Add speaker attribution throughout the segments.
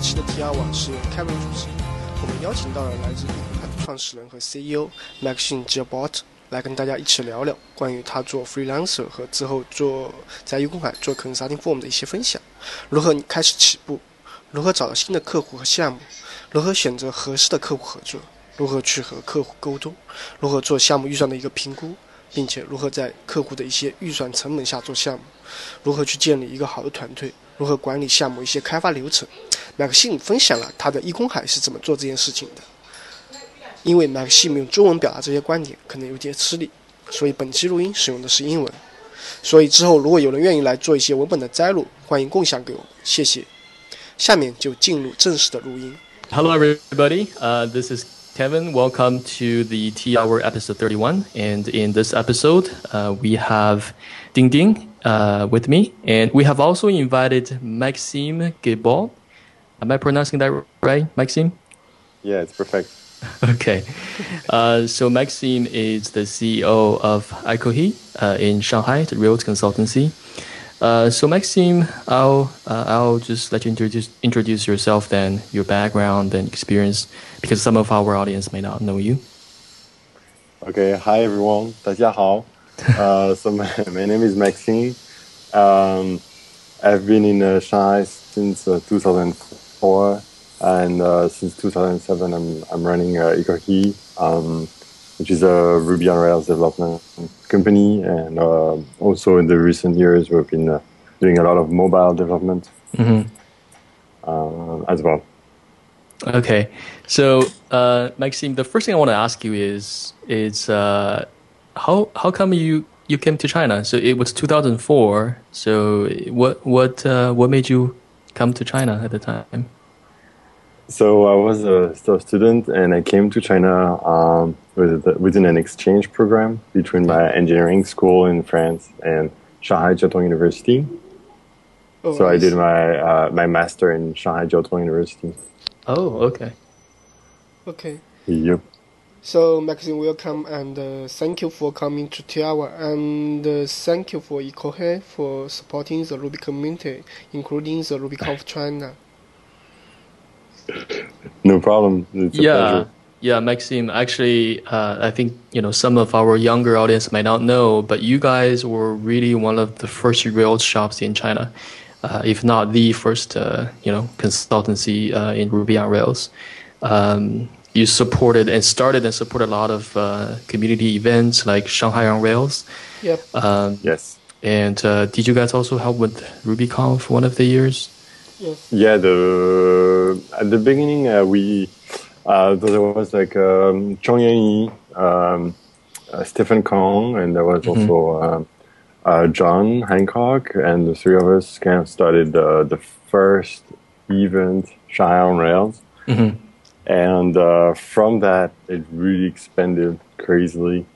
Speaker 1: 期的 TR 网是由 Kevin 主持，我们邀请到了来自易公海的创始人和 CEO Maxine Gilbert 来跟大家一起聊聊关于他做 freelancer 和之后做在易公海做 consulting form 的一些分享，如何开始起步，如何找到新的客户和项目，如何选择合适的客户合作，如何去和客户沟通，如何做项目预算的一个评估，并且如何在客户的一些预算成本下做项目，如何去建立一个好的团队。如何管理项目一些开发流程？Maxim 分享了他的易公海是怎么做这件事情的。因为 Maxim 用中文表达这些观点可能有些吃力，所以本期录音使用的是英文。所以之后如果有人愿意来做一些文本的摘录，欢迎共享给我们，谢谢。下面就进入正式的录音。
Speaker 2: Hello everybody, uh, this is Kevin. Welcome to the Teahour episode 31. And in this episode, uh, we have Ding Ding uh, with me, and we have also invited Maxime Guilbot. Am I pronouncing that right, Maxime?
Speaker 3: Yeah, it's perfect.
Speaker 2: okay. Uh, so Maxime is the CEO of Ekohe uh, in Shanghai, the real consultancy. Uh, so Maxime, I'll uh, I'll just let you introduce introduce yourself, then your background and experience, because some of our audience may not know you.
Speaker 3: Okay. Hi everyone. 大家好. so my, my, name is Maxime. Um, I've been in uh, Shanghai since uh, 2004 four, and uh, since 2007, I'm I'm running uh, um, which is a Ruby on Rails development company, and uh, also in the recent years, we've been uh, doing a lot of mobile development mm-hmm. Uh, as well.
Speaker 2: Okay, so uh, Maxime, the first thing I want to ask you is is how how come you you came to China. So it was 2004. So what what uh, what made you come to China at the time?
Speaker 3: So I was a still student, and I came to China um, within an exchange program between my engineering school in France and Shanghai Jiao Tong University. Oh, so nice. I did my uh, my master in Shanghai Jiao Tong University.
Speaker 2: Oh, okay.
Speaker 1: Okay.
Speaker 3: Yep.
Speaker 1: So, Maxime, welcome and uh, thank you for coming to Teahour and uh, thank you for Ekohe for supporting the Ruby community, including the RubyConf China.
Speaker 3: No problem. It's
Speaker 2: yeah.
Speaker 3: Pleasure.
Speaker 2: Yeah, Maxime. Actually, uh, I think you know some of our younger audience might not know, but you guys were really one of the first Rails shops in China, uh, if not the first, uh, you know, consultancy uh, in Ruby on Rails. Um, you supported and started and supported a lot of uh, community events like Shanghai on Rails.
Speaker 1: Yep.
Speaker 3: Um, yes.
Speaker 2: And uh, did you guys also help with RubyConf one of the years?
Speaker 1: Yes.
Speaker 3: Yeah. The at the beginning uh, we uh, there was like um, Chong Yanyi, um, uh, Stephen Kong, and there was mm-hmm. also um, uh, John Hancock, and the three of us kind of started the first event Shanghai on Rails. Mm-hmm and uh, from that it really expanded crazily.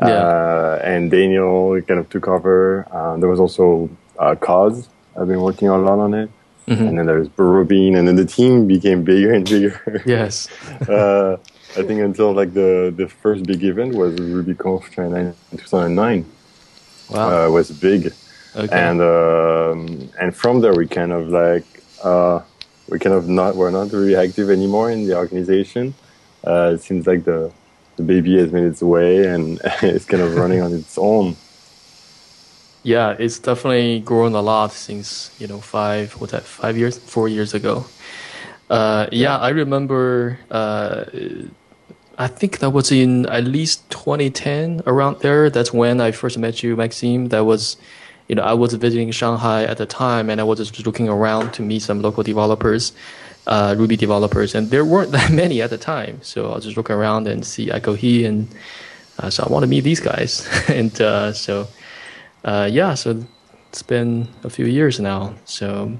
Speaker 3: Yeah. Uh, and Daniel kind of took over. Uh, there was also uh, Cause. I've been working a lot on it. Mm-hmm. And then there's Burrowbean, and then the team became bigger and bigger.
Speaker 2: Yes.
Speaker 3: uh, I think until like the, the first big event was RubyConf China in 2009.
Speaker 2: Wow.
Speaker 3: Uh, was big. Okay. And, um, and from there we kind of like, uh, we kind of not we're not very active anymore in the organization. Uh, it seems like the the baby has made its way and it's kind of running on its own.
Speaker 2: Yeah, it's definitely grown a lot since you know five what's that five years four years ago. Uh, yeah, I remember. Uh, I think that was in at least 2010 around there. That's when I first met you, Maxime. That was you know, I was visiting Shanghai at the time and I was just looking around to meet some local developers, uh, Ruby developers, and there weren't that many at the time. So I was just looking around and see Ekohe, and uh, so I want to meet these guys. and uh, so, uh, yeah, so it's been a few years now. So,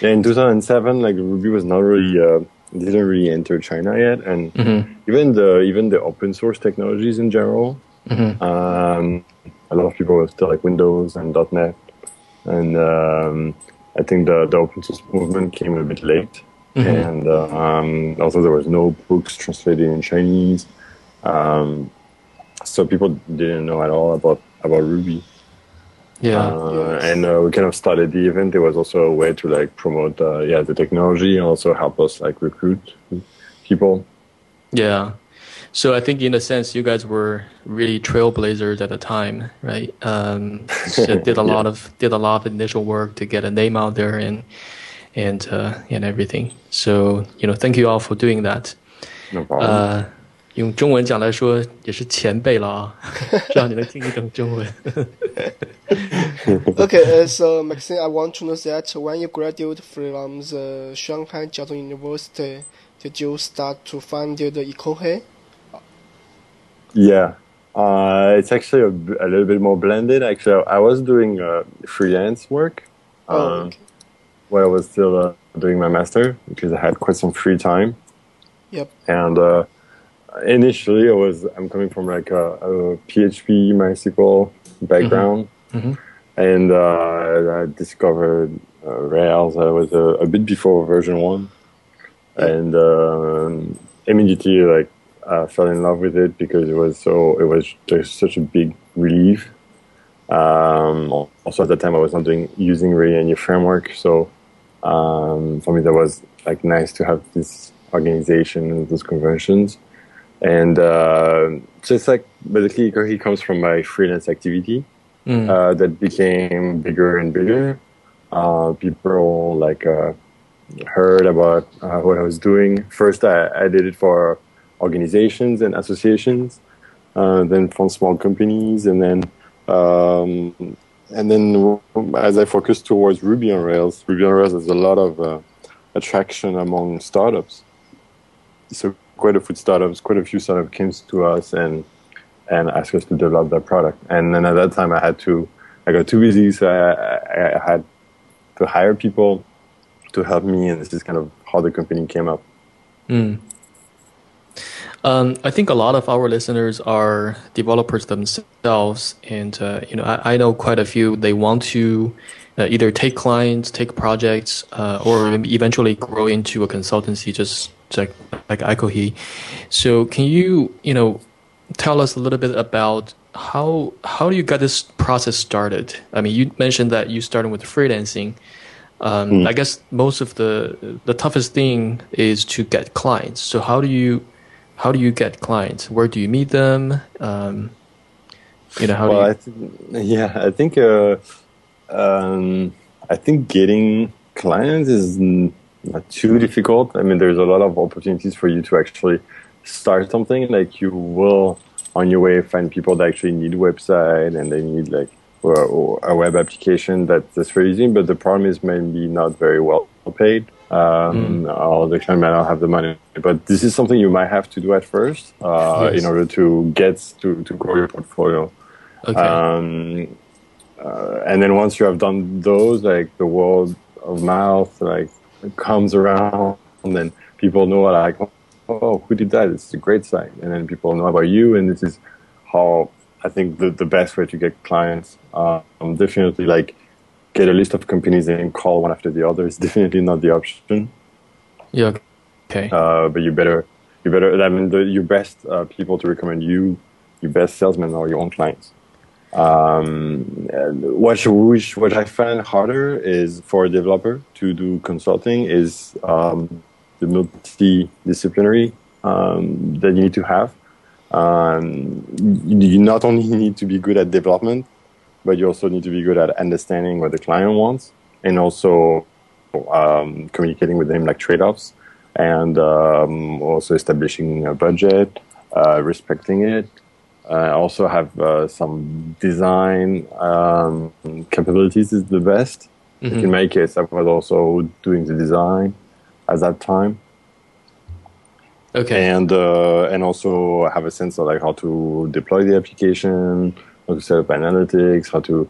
Speaker 3: yeah, in 2007, like Ruby was not really uh, didn't really enter China yet, and mm-hmm. even the even the open source technologies in general. Mm-hmm. Um, a lot of people were still like Windows and .NET, and um, I think the, the open source movement came a bit late. Mm-hmm. And uh, um, also, there was no books translated in Chinese, um, so people didn't know at all about about Ruby.
Speaker 2: Yeah.
Speaker 3: Uh,
Speaker 1: Yes.
Speaker 3: And uh, we kind of started the event. It was also a way to like promote, uh, yeah, the technology and also help us like recruit people.
Speaker 2: Yeah. So I think in a sense, you guys were really trailblazers at the time, right? Um, so did a lot of did a lot of initial work to get a name out there and and uh, and everything. So you know, thank you all for doing that.
Speaker 3: No problem.
Speaker 2: 用中文讲来说也是前辈了啊，让你能听一懂中文。
Speaker 1: okay, so Maxine, I want to know that when you graduate from the Shanghai Jiao University, did you start to find the Ekohe?
Speaker 3: Yeah, uh, it's actually a, a, little bit more blended. Actually, I was doing uh, freelance work
Speaker 1: oh,
Speaker 3: uh,
Speaker 1: okay.
Speaker 3: while I was still uh, doing my master because I had quite some free time.
Speaker 1: Yep.
Speaker 3: And uh, initially, I was I'm coming from like a, a PHP MySQL background,
Speaker 2: Mhm.
Speaker 3: and uh, I discovered uh, Rails. I was a, a bit before version one, and um, immediately like I fell in love with it because it was so it was just such a big relief. Um, also at the time I was not doing using really any framework, so um, for me that was like nice to have this organization and those conventions. And uh, so it's like basically he comes from my freelance activity
Speaker 2: 嗯
Speaker 3: uh, that became bigger and bigger. Uh, people like uh, heard about uh, what I was doing. First, I, I did it for organizations and associations, uh, then from small companies, and then um, and then as I focused towards Ruby on Rails, Ruby on Rails has a lot of uh, attraction among startups. So quite a few startups, quite a few startups came to us and and asked us to develop their product. And then at that time, I had to, I got too busy, so I, I, I had to hire people to help me, and this is kind of how the company came up.
Speaker 2: Mm. Um, I think a lot of our listeners are developers themselves, and uh, you know, I, I know quite a few. They want to uh, either take clients, take projects, uh, or eventually grow into a consultancy, just like like Ekohe. So, can you you know tell us a little bit about how how do you get this process started? I mean, you mentioned that you started with freelancing. Um, I guess most of the the toughest thing is to get clients. So how do you how do you get clients? Where do you meet them? Um, you know how
Speaker 3: well, I
Speaker 2: you?
Speaker 3: th- yeah, I think uh, um, I think getting clients is not too difficult. I mean, there's a lot of opportunities for you to actually start something. Like you will on your way find people that actually need website and they need like or, or a web application that, that's very easy. But the problem is maybe not very well paid. Um, or the client might not have the money. But this is something you might have to do at first uh,
Speaker 2: Yes.
Speaker 3: in order to get to, to grow your portfolio.
Speaker 2: okay.
Speaker 3: Um, uh, and then once you have done those, like the word of mouth, like comes around, and then people know like, oh, who did that? It's a great site, and then people know about you, and this is how I think the, the best way to get clients. Um, definitely, like get a list of companies and call one after the other is definitely not the option.
Speaker 2: yeah. Okay.
Speaker 3: Uh, but you better, you better. I mean, the, your best uh, people to recommend you, your best salesmen are your own clients. Um, what which what I find harder is for a developer to do consulting is um, the multidisciplinary um, that you need to have. Um, you, you not only need to be good at development, but you also need to be good at understanding what the client wants and also um, communicating with them like trade-offs and um, also establishing a budget, uh, respecting it. I also have uh, some design um, capabilities is the best.
Speaker 2: Mhm.
Speaker 3: In my case, I was also doing the design at that time,
Speaker 2: Okay.
Speaker 3: and uh, and also have a sense of like how to deploy the application, how to set up analytics, how to.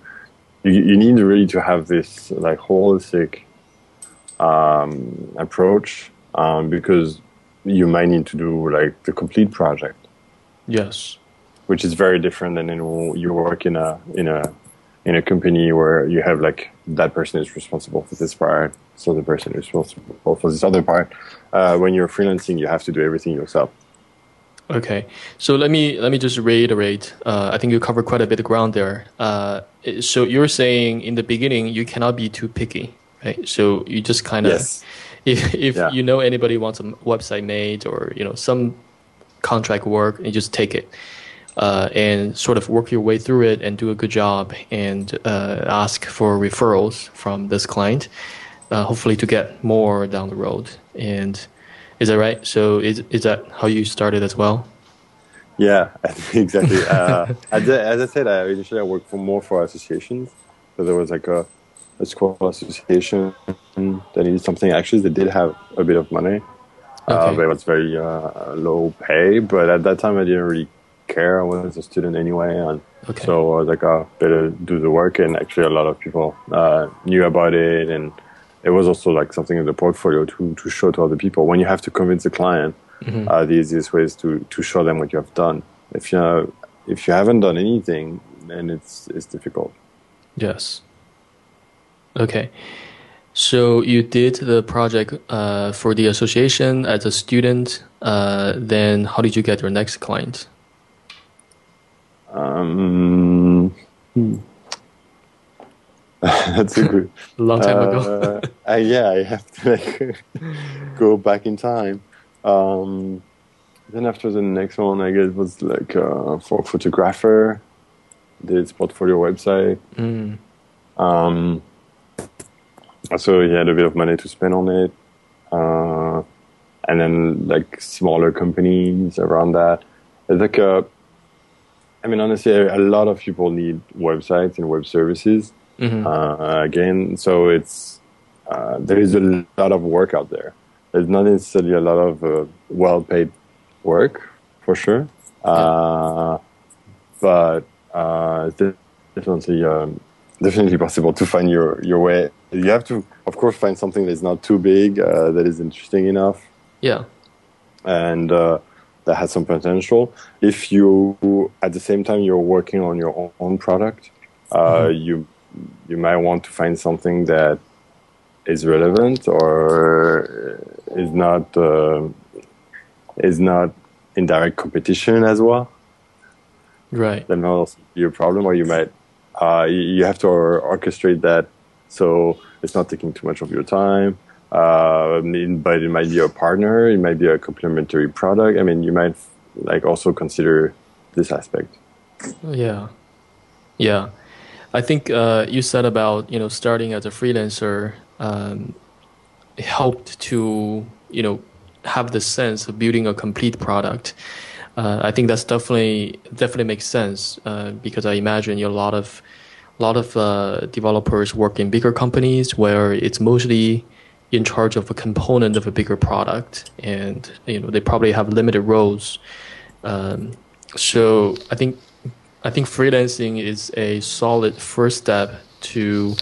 Speaker 3: You, you need really to have this like holistic um, approach um, because you might need to do like the complete project
Speaker 2: yes.
Speaker 3: Which is very different than in you work in a in a in a company where you have like that person is responsible for this part, so the person is responsible for this other part. Uh, when you're freelancing, you have to do everything yourself.
Speaker 2: Okay, so let me let me just reiterate. Uh, I think you covered quite a bit of ground there. Uh, so you're saying in the beginning you cannot be too picky, right? So you just kind of,
Speaker 3: Yes.
Speaker 2: if if
Speaker 3: Yeah.
Speaker 2: you know anybody wants a website made or you know some contract work, you just take it. Uh, and sort of work your way through it and do a good job and uh, ask for referrals from this client, uh, hopefully to get more down the road. And is that right? So is is that how you started as well?
Speaker 3: Yeah, exactly. Uh, as, I, as I said, I initially I worked for more for associations. So there was like a, a school association that needed something. Actually, they did have a bit of money, uh,
Speaker 2: Okay.
Speaker 3: but it was very uh, low pay. But at that time, I didn't really care. I was a student anyway, and
Speaker 2: Okay.
Speaker 3: so I was like, oh, better do the work. And actually, a lot of people uh, knew about it, and it was also like something in the portfolio to to show to other people. When you have to convince a client, uh, the easiest way is to to show them what you have done. If you if you haven't done anything, then it's it's difficult.
Speaker 2: Yes. Okay. So you did the project uh, for the association as a student. Uh, then how did you get your next client?
Speaker 3: Um, hmm. That's a good.
Speaker 2: A long time ago.
Speaker 3: uh, uh, yeah, I have to like go back in time. Um, then after the next one, I guess was like uh, for a photographer. Did his portfolio website.
Speaker 2: Mm.
Speaker 3: Um, so he had a bit of money to spend on it. Uh, and then like smaller companies around that. It's like a, I mean, honestly, a lot of people need websites and web services.
Speaker 2: Mhm.
Speaker 3: Uh, again, so it's, uh, there is a lot of work out there. There's not necessarily a lot of uh, well-paid work for sure. Uh, but uh, it's definitely um, definitely possible to find your your way. You have to, of course, find something that's not too big, uh, that is interesting enough,
Speaker 2: Yeah.
Speaker 3: and uh, that has some potential. If you, at the same time, you're working on your own, product, uh, you you might want to find something that is relevant or is not uh, is not in direct competition as well
Speaker 2: Right.
Speaker 3: that might also be a problem, or you might uh, you have to orchestrate that so it's not taking too much of your time. Uh, but it might be a partner, it might be a complementary product. I mean, you might like also consider this aspect.
Speaker 2: Yeah. Yeah. I think uh, you said about you know starting as a freelancer um, helped to you know have the sense of building a complete product. Uh, I think that's definitely definitely makes sense uh, because I imagine a lot of a lot of uh, developers work in bigger companies where it's mostly in charge of a component of a bigger product, and you know they probably have limited roles. Um, so I think I think freelancing is a solid first step to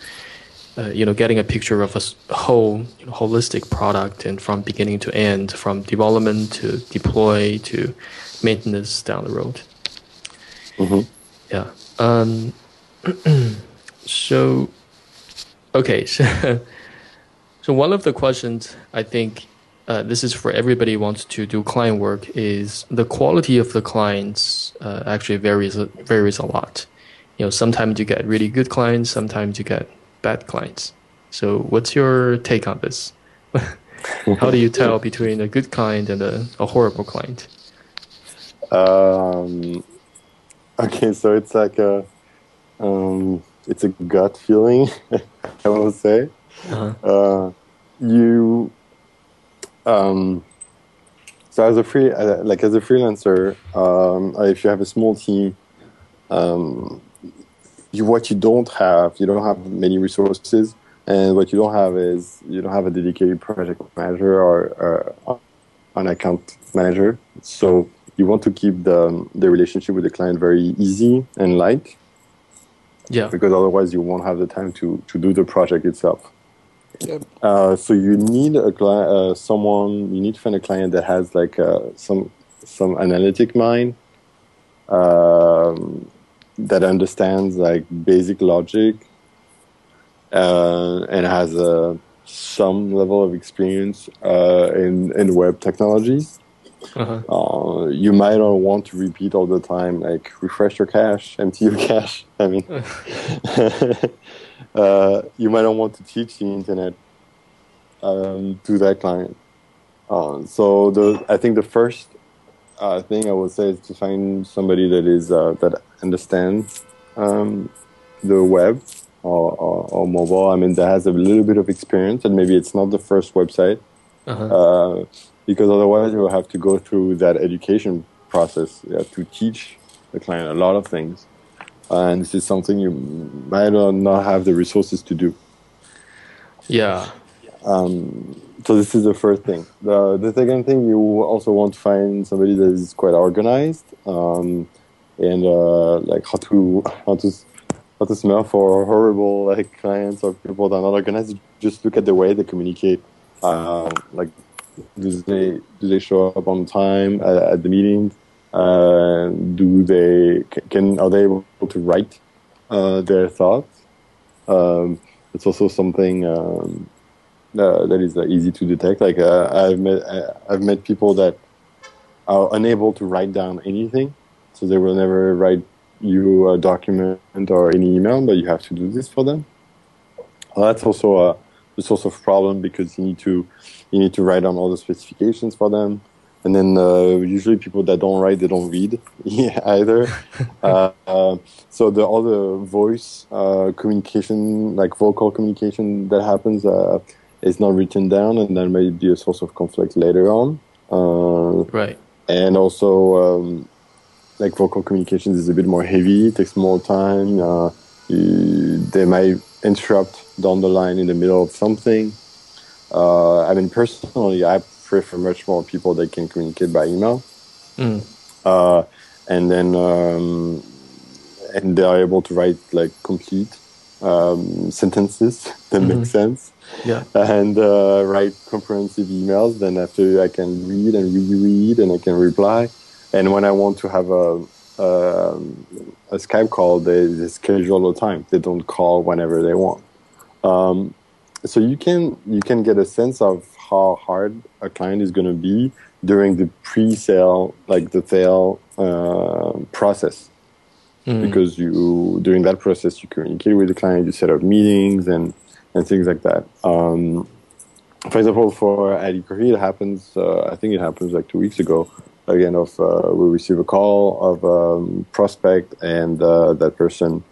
Speaker 2: uh, you know getting a picture of a whole you know, holistic product and from beginning to end, from development to deploy to maintenance down the road.
Speaker 3: Mhm.
Speaker 2: Yeah. Um, so okay. So, so one of the questions I think uh, this is for everybody who wants to do client work is the quality of the clients uh, actually varies varies a lot. You know, sometimes you get really good clients, sometimes you get bad clients. So, what's your take on this? How do you tell between a good client and a, a horrible client?
Speaker 3: Um, okay, so it's like a um, it's a gut feeling, I will say.
Speaker 2: Uh-huh.
Speaker 3: Uh, you um, so as a free uh, like as a freelancer, um, if you have a small team, um, you what you don't have, you don't have many resources, and what you don't have is you don't have a dedicated project manager or, or an account manager. So you want to keep the the relationship with the client very easy and light
Speaker 2: Yeah.
Speaker 3: because otherwise you won't have the time to to do the project itself.
Speaker 1: Yep.
Speaker 3: Uh, so you need a client, uh, someone. You need to find a client that has like uh, some some analytic mind, um, that understands like basic logic, uh, and has uh, some level of experience uh, in in web technologies. uh-huh. uh, you might not want to repeat all the time, like refresh your cache, empty your cache. I mean, uh, you might not want to teach the internet um, to that client. Uh, so the I think the first uh, thing I would say is to find somebody that is uh, that understands um, the web or, or, or, mobile. I mean, that has a little bit of experience, and maybe it's not the first website, uh-huh. uh, because otherwise you will have to go through that education process. You have to teach the client a lot of things, and this is something you might not have the resources to do.
Speaker 2: Yeah.
Speaker 3: Um, so this is the first thing. The the second thing you also want to find somebody that is quite organized, um, and uh, like how to how to how to smell for horrible like clients or people that are not organized. Just look at the way they communicate. Uh, like, do they do they show up on time at, at the meeting? Uh, do they can are they able to write uh, their thoughts? Um, it's also something um, uh, that is uh, easy to detect. Like uh, I've met I've met people that are unable to write down anything, so they will never write you a document or any email, but you have to do this for them. Well, that's also a, a source of problem because you need to you need to write down all the specifications for them, and then uh, usually people that don't write they don't read either. uh, uh, so the all the voice uh, communication, like vocal communication that happens, uh, is not written down, and that may be a source of conflict later on.
Speaker 2: Uh, right.
Speaker 3: And also. Um, like vocal communications is a bit more heavy, takes more time. Uh, you, they might interrupt down the line in the middle of something. Uh, I mean, personally, I prefer much more people that can communicate by email. Mm. Uh, and then, um, and they are able to write like complete um, sentences that mm-hmm. make sense.
Speaker 2: Yeah.
Speaker 3: And uh, write comprehensive emails. Then after I can read and reread and I can reply. And when I want to have a a, a Skype call, they, they, schedule a time. They don't call whenever they want. Um, so you can you can get a sense of how hard a client is going to be during the pre-sale, like the sale uh, process, mm. because you during that process you communicate with the client, you set up meetings and and things like that. Um, for example, for Ali Curry, it happens. Uh, I think it happens like two weeks ago again of uh, we receive a call of a um, prospect and uh, that person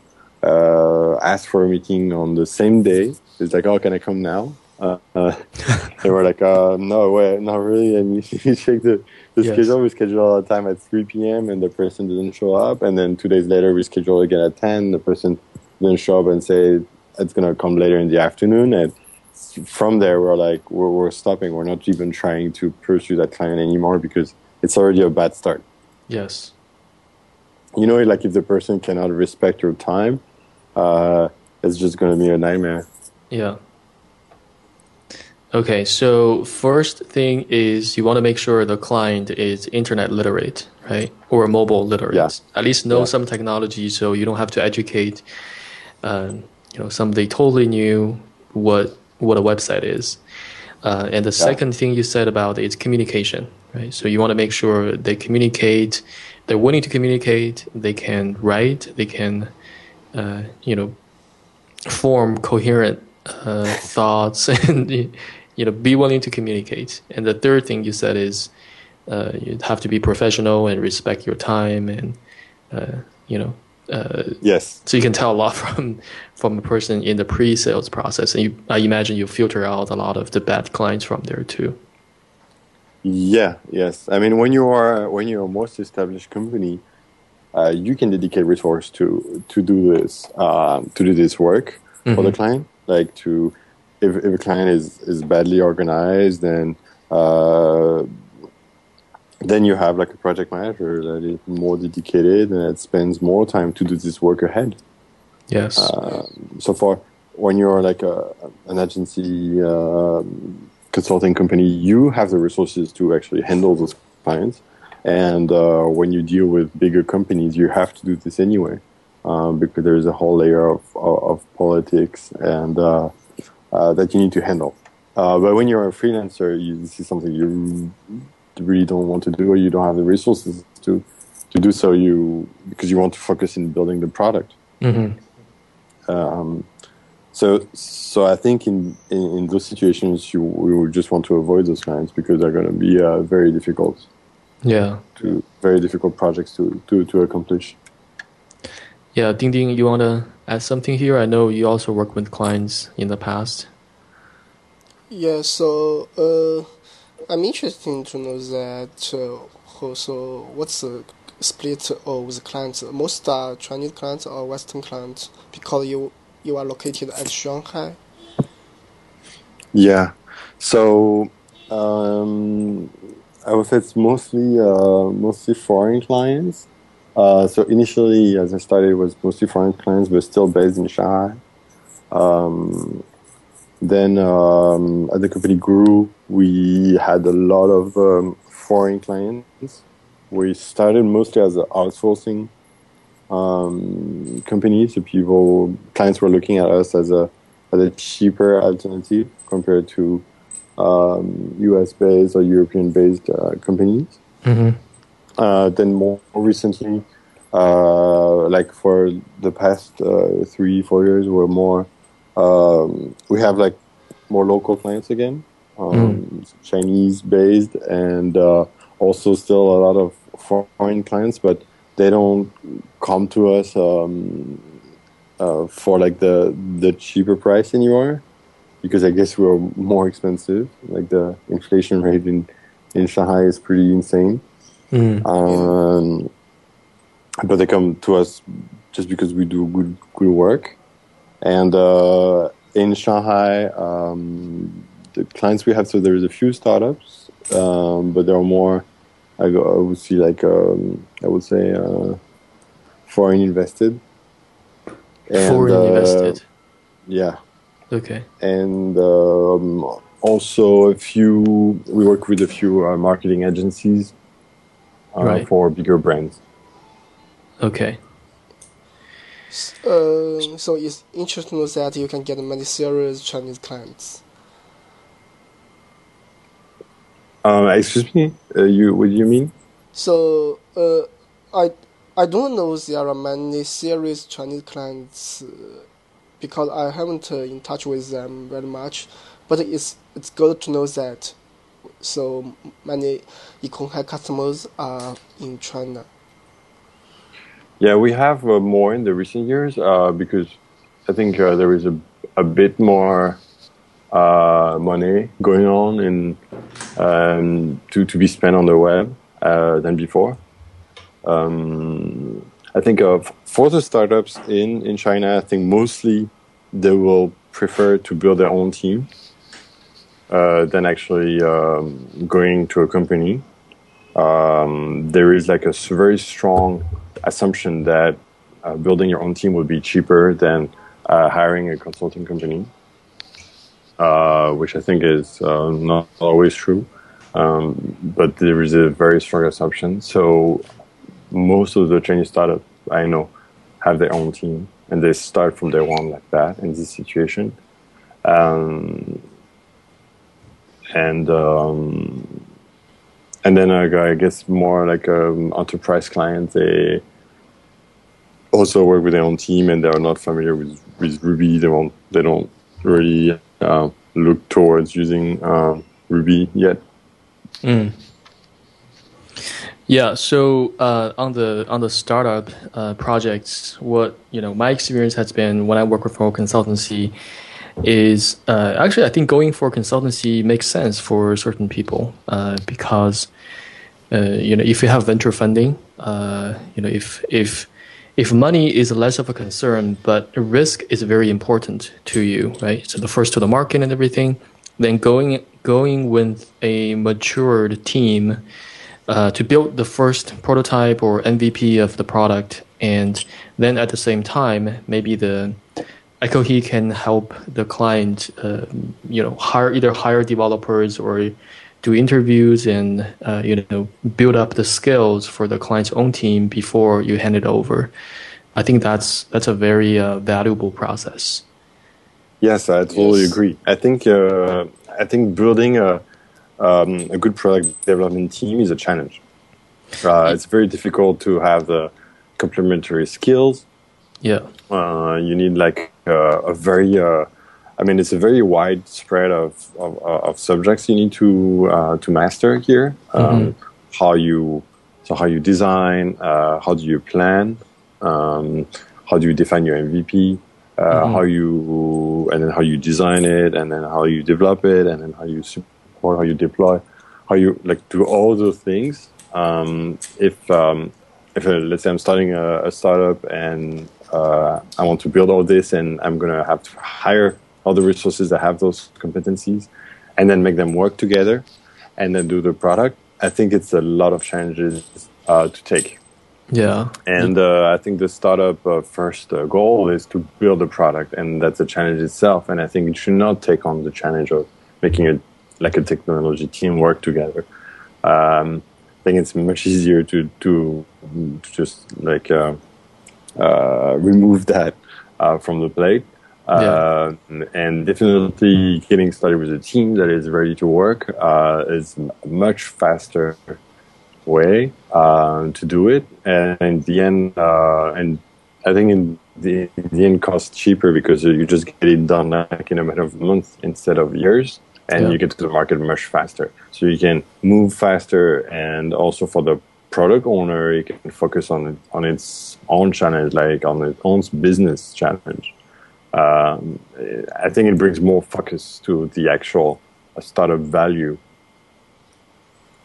Speaker 3: uh, asked for a meeting on the same day. It's like, oh, can I come now? Uh, uh, they were like, uh, no, way, not really. And you, you check the, the yes. schedule. We schedule all the time at 3 p.m. and the person didn't show up. And then two days later, we schedule again at 10. The person didn't show up and say it's going to come later in the afternoon. And from there, we're like, we're, we're stopping. We're not even trying to pursue that client anymore because it's already a bad start.
Speaker 2: Yes.
Speaker 3: You know, like if the person cannot respect your time, uh, it's just going to be a nightmare.
Speaker 2: Yeah. Okay, so first thing is you want to make sure the client is internet literate, right? Or mobile literate.
Speaker 3: Yeah.
Speaker 2: At least know
Speaker 3: yeah.
Speaker 2: some technology so you don't have to educate uh, you know somebody totally new what what a website is. Uh, and the yeah. second thing you said about is communication, right? So you want to make sure they communicate, they're willing to communicate, they can write, they can, uh, you know, form coherent uh, thoughts, and you know, be willing to communicate. And the third thing you said is uh, you have to be professional and respect your time, and uh, you know, uh,
Speaker 3: yes.
Speaker 2: So you can tell a lot from from a person in the pre-sales process, and you, I imagine you filter out a lot of the bad clients from there too.
Speaker 3: Yeah. Yes. I mean, when you are when you're a most established company, uh, you can dedicate resource to to do this uh, to do this work mm-hmm. for the mm-hmm. client. Like to if if a client is is badly organized and uh, then you have like a project manager that is more dedicated and that spends more time to do this work ahead.
Speaker 2: Yes.
Speaker 3: Uh, so far, when you're like a, an agency uh, consulting company, you have the resources to actually handle those clients. And uh, when you deal with bigger companies, you have to do this anyway, uh, because there is a whole layer of, of, of politics and uh, uh, that you need to handle. but when you're a freelancer, you, this is something you really don't want to do or you don't have the resources to to do so you because you want to focus in building the product
Speaker 2: Mm-hmm.
Speaker 3: um, so so I think in, in, in those situations you would just want to avoid those clients because they're going to be uh, very difficult
Speaker 2: Yeah.
Speaker 3: to very difficult projects to to, to accomplish
Speaker 2: Yeah, Ding Ding, you want to add something here? I know you also work with clients in the past.
Speaker 1: Yeah, so uh, I'm interested to know that uh, also what's the split of the clients. Most are Chinese clients or Western clients because you you are located at Shanghai.
Speaker 3: Yeah. So um, I would say it's mostly uh, mostly foreign clients. Uh, so initially, as I started, it was mostly foreign clients, but still based in Shanghai. Um, then um, as the company grew, we had a lot of um, foreign clients. We started mostly as an outsourcing um, company, so people clients were looking at us as a as a cheaper alternative compared to um, US based or European based uh, companies.
Speaker 2: Mm-hmm.
Speaker 3: Uh, then more recently, uh, like for the past uh, three, four years, we're more, um, we have like more local clients again, um, Chinese based, and uh, also still a lot of foreign clients, but they don't come to us um, uh, for like the the cheaper price anymore because I guess we're more expensive. Like the inflation rate in in Shanghai is pretty insane.
Speaker 2: Mm.
Speaker 3: Um, but they come to us just because we do good good work. And uh, in Shanghai, um, the clients we have, so there's a few startups, um, but there are more. I, go, I would see like um, I would say uh, foreign invested. And,
Speaker 2: Foreign
Speaker 3: uh,
Speaker 2: invested.
Speaker 3: Yeah,
Speaker 2: Okay.
Speaker 3: and um, also a few. We work with a few uh, marketing agencies uh,
Speaker 2: Right.
Speaker 3: for bigger brands.
Speaker 2: Okay.
Speaker 1: Uh, so it's interesting that you can get many serious Chinese clients.
Speaker 3: Uh, excuse me, uh, you what do you mean?
Speaker 1: So uh, I I don't know there are many serious Chinese clients uh, because I haven't uh, in touch with them very much. But it's it's good to know that so many Ekohe customers are in China.
Speaker 3: Yeah, we have uh, more in the recent years uh, because I think uh, there is a a bit more uh, money going on in um, to to be spent on the web uh, than before. Um, I think of for the startups in in China, I think mostly they will prefer to build their own team uh, than actually um, going to a company. Um, there is like a very strong assumption that uh, building your own team would be cheaper than uh, hiring a consulting company, uh, which I think is uh, not always true. Um, but there is a very strong assumption. So most of the Chinese startups I know have their own team, and they start from day one like that in this situation. Um, and um, and then uh, I guess more like um, enterprise clients, they also work with their own team, and they are not familiar with, with Ruby. They won't, they don't really uh, look towards using uh, Ruby yet.
Speaker 2: Mm. Yeah. So uh, on the on the startup uh, projects, what you know, my experience has been when I work for a consultancy is uh, actually I think going for consultancy makes sense for certain people uh, because uh, you know if you have venture funding, uh, you know if if if money is less of a concern, but risk is very important to you, right? So the first to the market and everything, then going going with a matured team uh, to build the first prototype or MVP of the product, and then at the same time, maybe the Ekohe can help the client, uh, you know, hire either hire developers or do interviews and uh, you know build up the skills for the client's own team before you hand it over. I think that's that's a very uh, valuable process.
Speaker 3: Yes, I totally
Speaker 1: Yes.
Speaker 3: agree. I think uh, I think building a um, a good product development team is a challenge. Uh, it's very difficult to have the complementary skills.
Speaker 2: Yeah.
Speaker 3: Uh, you need like uh, a very, uh, I mean, it's a very wide spread of, of, of subjects you need to uh, to master here. Um, How you so how you design, uh, how do you plan, um, how do you define your MVP, uh, how you and then how you design it, and then how you develop it, and then how you support, how you deploy, how you like do all those things. Um, if um, if uh, let's say I'm starting a, a startup and uh, I want to build all this, and I'm gonna have to hire all the resources that have those competencies, and then make them work together, and then do the product. I think it's a lot of challenges uh, to take.
Speaker 2: Yeah.
Speaker 3: And uh, I think the startup uh, first uh, goal is to build a product, and that's a challenge itself. And I think it should not take on the challenge of making it like a technology team work together. Um, I think it's much easier to to, to just like uh, uh, remove that uh, from the plate. Uh, and definitely getting started with a team that is ready to work uh, is a much faster way uh, to do it, and in the end, uh, and I think in the, in the end costs cheaper because you just get it done like in a matter of months instead of years, and
Speaker 2: Yeah.
Speaker 3: you get to the market much faster. So you can move faster, and also for the product owner, you can focus on on its own challenge, like on its own business challenge. Um, I think it brings more focus to the actual uh, startup value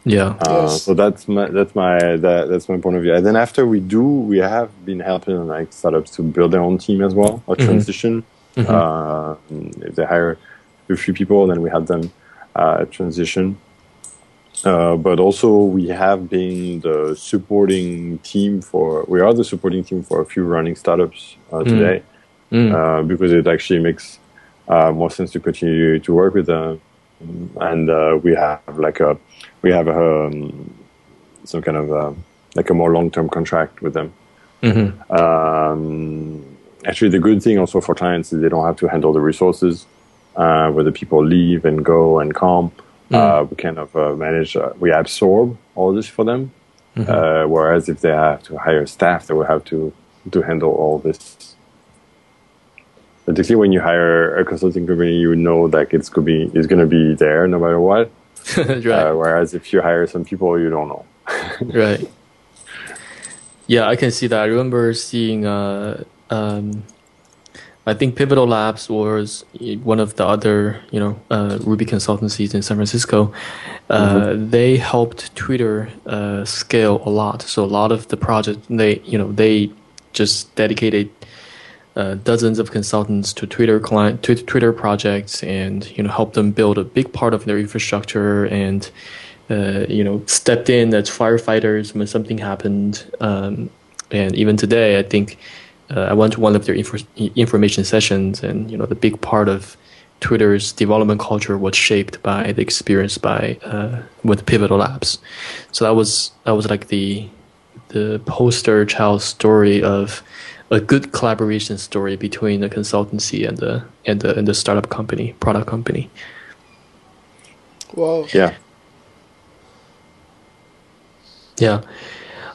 Speaker 2: Yeah.
Speaker 3: uh,
Speaker 1: Yes.
Speaker 3: so that's my that's my that, that's my point of view. And then after we do, we have been helping like startups to build their own team as well or transition. Uh, if they hire a few people, and then we have them uh, transition. Uh, but also, we have been the supporting team for. We are the supporting team for a few running startups uh, today
Speaker 2: Mm.
Speaker 3: uh, because it actually makes uh, more sense to continue to work with them. And uh, we have like a we have a, um, some kind of uh like a more long term contract with them.
Speaker 2: Mhm.
Speaker 3: Um, actually, the good thing also for clients is they don't have to handle the resources uh, where the people leave and go and come. Uh, we kind of uh, manage, uh, we absorb all this for them. Uh, whereas if they have to hire staff, they will have to to handle all this. Particularly when you hire a consulting company, you know that it's going to be it's going to be there no matter what.
Speaker 2: right.
Speaker 3: Uh, whereas if you hire some people, you don't know.
Speaker 2: right. Yeah, I can see that. I remember seeing, uh, um, I think Pivotal Labs was one of the other, you know, uh, Ruby consultancies in San Francisco. Uh, They helped Twitter uh, scale a lot. So a lot of the project, they, you know, they just dedicated uh, dozens of consultants to Twitter client, Twi- Twitter projects, and you know, help them build a big part of their infrastructure and uh, you know, stepped in as firefighters when something happened. Um, and even today, I think uh, I went to one of their info- information sessions, and you know, the big part of Twitter's development culture was shaped by the experience by uh, with Pivotal Labs. So that was that was like the the poster child story of a good collaboration story between the consultancy and the and the and the startup company, product company.
Speaker 1: Wow.
Speaker 3: Yeah.
Speaker 2: Yeah.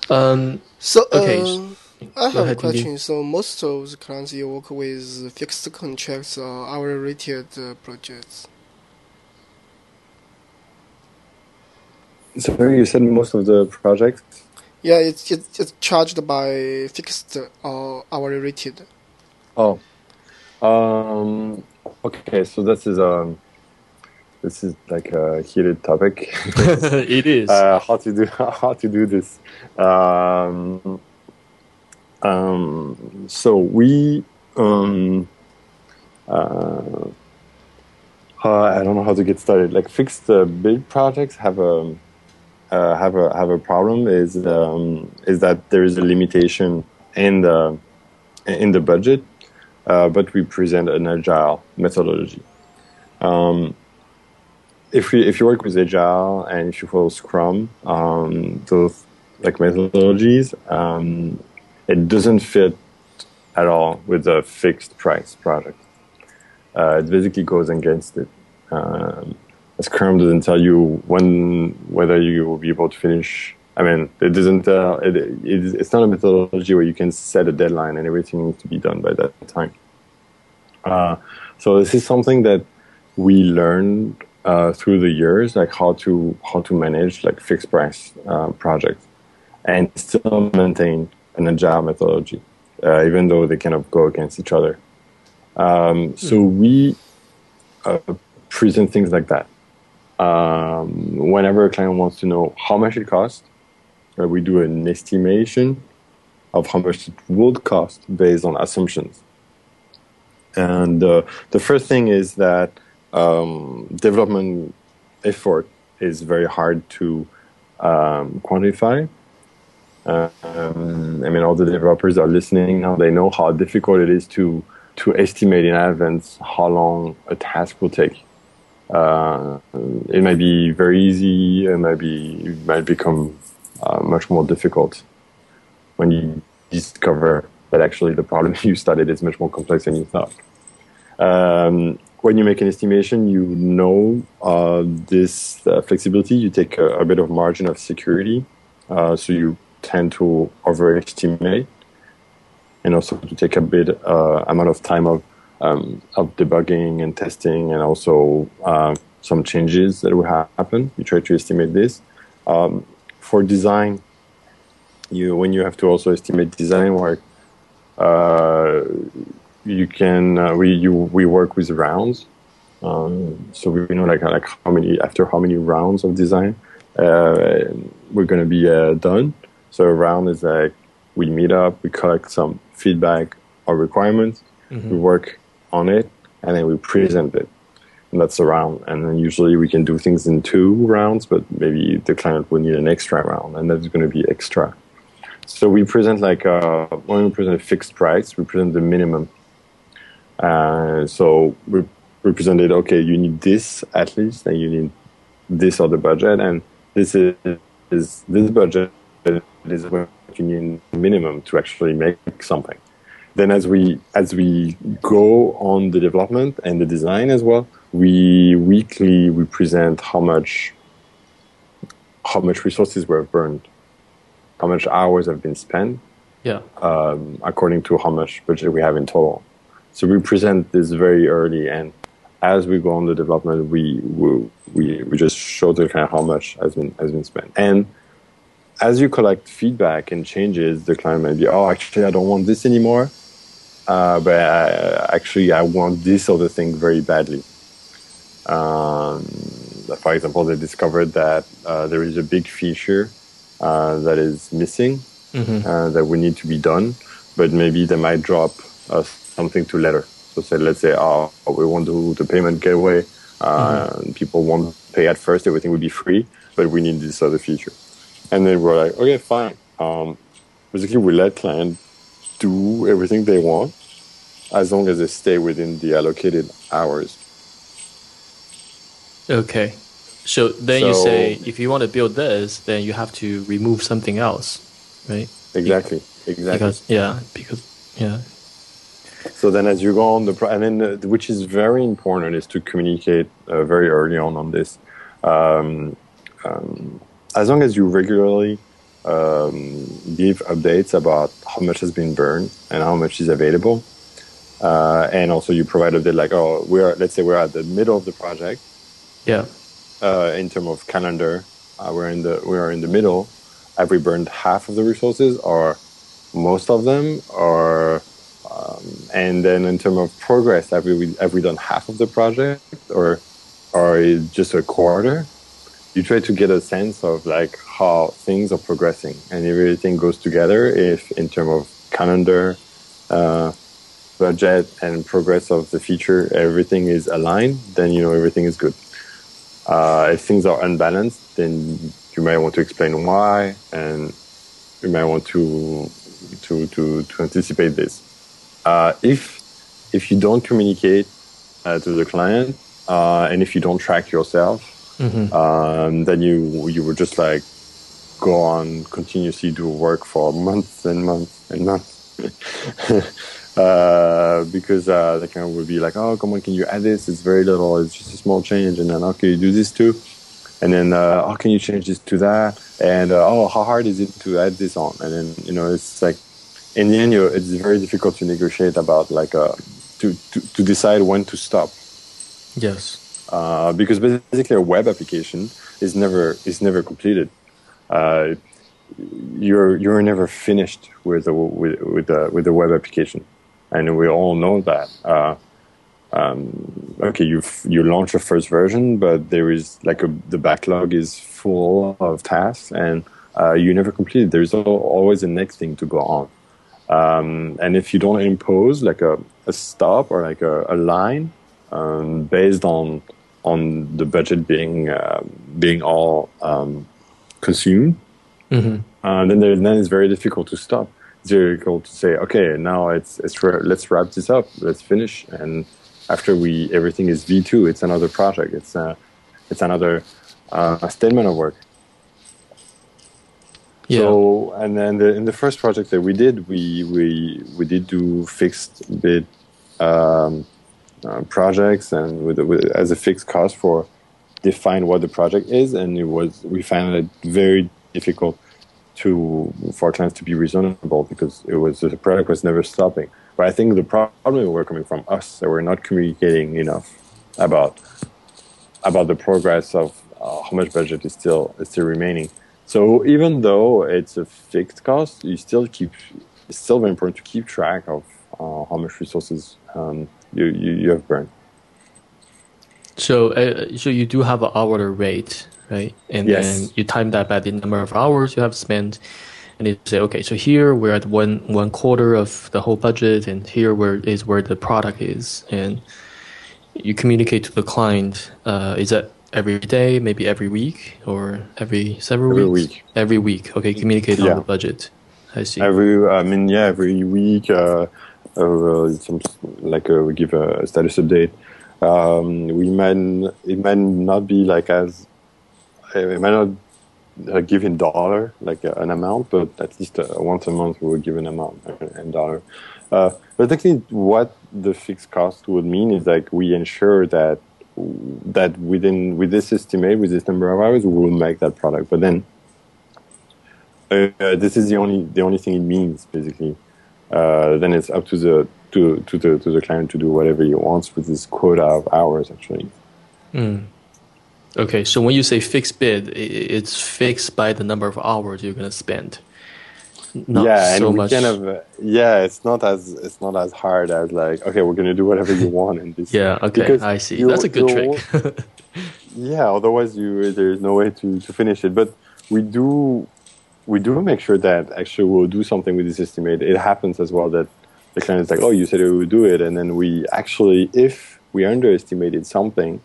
Speaker 2: Um,
Speaker 1: So,
Speaker 2: Okay,
Speaker 1: um, I have a question. So, most of the clients you work with fixed contracts or hourly rated uh, projects.
Speaker 3: So you said most of the projects.
Speaker 1: Yeah, it's it's, it's charged by fixed or hourly rated.
Speaker 3: Oh, um, okay. So this is um, this is like a heated topic.
Speaker 2: it is.
Speaker 3: uh, how to do how to do this. Um, um, so we um, uh, I don't know how to get started. Like fixed uh, bid projects have a uh, have a have a problem is um, is that there is a limitation in the in the budget, uh, but we present an agile methodology. Um, if you if you work with agile and if you follow Scrum, um, those like methodologies, um, it doesn't fit at all with a fixed price project. Uh, it basically goes against it. Um, Scrum doesn't tell you when whether you will be able to finish. I mean, it doesn't. Uh, it, it, it's not a methodology where you can set a deadline and everything needs to be done by that time. Uh, so this is something that we learned uh, through the years, like how to how to manage like fixed price uh, projects and still maintain an agile methodology, uh, even though they kind of go against each other. Um, so we uh, present things like that. Um, whenever a client wants to know how much it costs, uh, we do an estimation of how much it would cost based on assumptions. And uh, the first thing is that um, development effort is very hard to um, quantify. Um, I mean, all the developers are listening now. They know how difficult it is to to estimate in advance how long a task will take. Uh, it might be very easy. It might be it might become uh, much more difficult when you discover that actually the problem you studied is much more complex than you thought. Um, when you make an estimation, you know uh, this uh, flexibility. You take a, a, bit of margin of security, uh, so you tend to overestimate, and also to take a bit uh, amount of time of um, of debugging and testing, and also uh, some changes that will happen. You try to estimate this. Um, for design, you when you have to also estimate design work uh, you can uh, we you we work with rounds, um, so we know like like how many after how many rounds of design uh, we're gonna be uh, done. So a round is like we meet up, we collect some feedback or requirements, mm-hmm. we work on it, and then we present it. And that's a round. And then usually we can do things in two rounds, but maybe the client will need an extra round, and that's going to be extra. So we present like uh, when we present a fixed price, we present the minimum uh, so we, we presented, okay, you need this at least, and you need this other budget, and this is, is this budget is what you need minimum to actually make something. Then as we as we go on the development and the design as well, we weekly we present how much how much resources were burned, how much hours have been spent,
Speaker 2: yeah,
Speaker 3: um, according to how much budget we have in total. So we present this very early, and as we go on the development, we we we just show the kind of how much has been has been spent. And as you collect feedback and changes, the client might be, oh, actually, I don't want this anymore, uh, but I, actually, I want this other thing very badly. Um, for example, they discovered that uh, there is a big feature uh, that is missing mm-hmm. Uh, that we need to be done, but maybe they might drop us something to later. So say, let's say, oh, we want to do the payment gateway. Uh, mm-hmm. People won't pay at first. Everything will be free, but we need this other feature. And then we're like, okay, fine. Um, basically, we let clients do everything they want as long as they stay within the allocated hours.
Speaker 2: Okay. So then so, you say, if you want to build this, then you have to remove something else, right?
Speaker 3: Exactly. Exactly.
Speaker 2: Because, yeah, because, yeah,
Speaker 3: so then, as you go on the, pro- and then uh, which is very important is to communicate uh, very early on on this. Um, um, as long as you regularly um, give updates about how much has been burned and how much is available, uh, and also you provide update like, oh, we're let's say we're at the middle of the project.
Speaker 2: Yeah.
Speaker 3: Uh, in terms of calendar, uh, we're in the we are in the middle. Have we burned half of the resources, or most of them, or um, and then in terms of progress, have we, have we done half of the project or, or just a quarter? You try to get a sense of like how things are progressing and if everything goes together, if in terms of calendar, uh, budget and progress of the feature, everything is aligned, then you know everything is good. Uh, if things are unbalanced, then you might want to explain why, and you might want to to to, to anticipate this uh, if if you don't communicate uh, to the client uh, and if you don't track yourself, mm-hmm. um, then you you would just like go on continuously do work for months and months and months uh, because uh, the client would be like, "Oh, come on, can you add this? It's very little. It's just a small change." And then, "Oh, can you do this too?" And then, uh, "Oh, can you change this to that?" And uh, "Oh, how hard is it to add this on?" And then, you know, it's like in the end, it's very difficult to negotiate about like uh, to, to to decide when to stop.
Speaker 2: Yes.
Speaker 3: Uh, because basically, a web application is never is never completed. Uh, you're you're never finished with the with with the with the web application, and we all know that. Uh, um, okay, you you launch a first version, but there is like a, the backlog is full of tasks, and uh, you never complete it. There's always a next thing to go on, um, and if you don't impose like a, a stop or like a, a line um, based on on the budget being uh, being all um, consumed,
Speaker 2: Mm-hmm.
Speaker 3: uh, then there, then it's very difficult to stop. It's very difficult to say, okay, now it's it's let's wrap this up, let's finish, and after we everything is V two, it's another project, it's uh, it's another uh, statement of work.
Speaker 2: Yeah.
Speaker 3: So and then the, in the first project that we did, we we we did do fixed bid um, uh, projects and with, with as a fixed cost for define what the project is, and it was we found it very difficult to for clients to be reasonable because it was the product was never stopping. But I think the problem were coming from us that we're not communicating enough about about the progress of uh, how much budget is still is still remaining. So even though it's a fixed cost, you still keep it's still very important to keep track of uh, how much resources um, you, you you have burned.
Speaker 2: So, uh, so you do have an hourly rate, right? And
Speaker 3: Yes.
Speaker 2: then you time that by the number of hours you have spent, and you say, okay, so here we're at one one quarter of the whole budget, and here where is where the product is, and you communicate to the client. Uh, is that every day, maybe every week, or every several
Speaker 3: Every
Speaker 2: weeks?
Speaker 3: week.
Speaker 2: Every week. Okay, communicate
Speaker 3: Yeah.
Speaker 2: on the budget. I see.
Speaker 3: Every, I mean, yeah, every week, uh, uh, some like uh, we give a status update. Um, we might it might not be like as it might not uh, give in dollar like uh, an amount, but at least uh, once a month we would give an amount uh, in dollar. Uh, but actually, what the fixed cost would mean is like we ensure that that within with this estimate with this number of hours we will make that product. But then uh, this is the only the only thing it means basically. Uh, then it's up to the to to the to the client to do whatever he wants with this quota of hours. Actually,
Speaker 2: Okay, so when you say fixed bid, it's fixed by the number of hours you're gonna spend. Not
Speaker 3: yeah,
Speaker 2: so
Speaker 3: and
Speaker 2: much.
Speaker 3: kind of uh, yeah, it's not as it's not as hard as like okay, we're gonna do whatever you want in this.
Speaker 2: yeah. Okay,
Speaker 3: because
Speaker 2: I see. That's a good trick.
Speaker 3: yeah otherwise you there's no way to, to finish it but we do we do make sure that actually we'll do something with this estimate. It happens as well that the client is like oh you said we would do it and then we actually if we underestimated something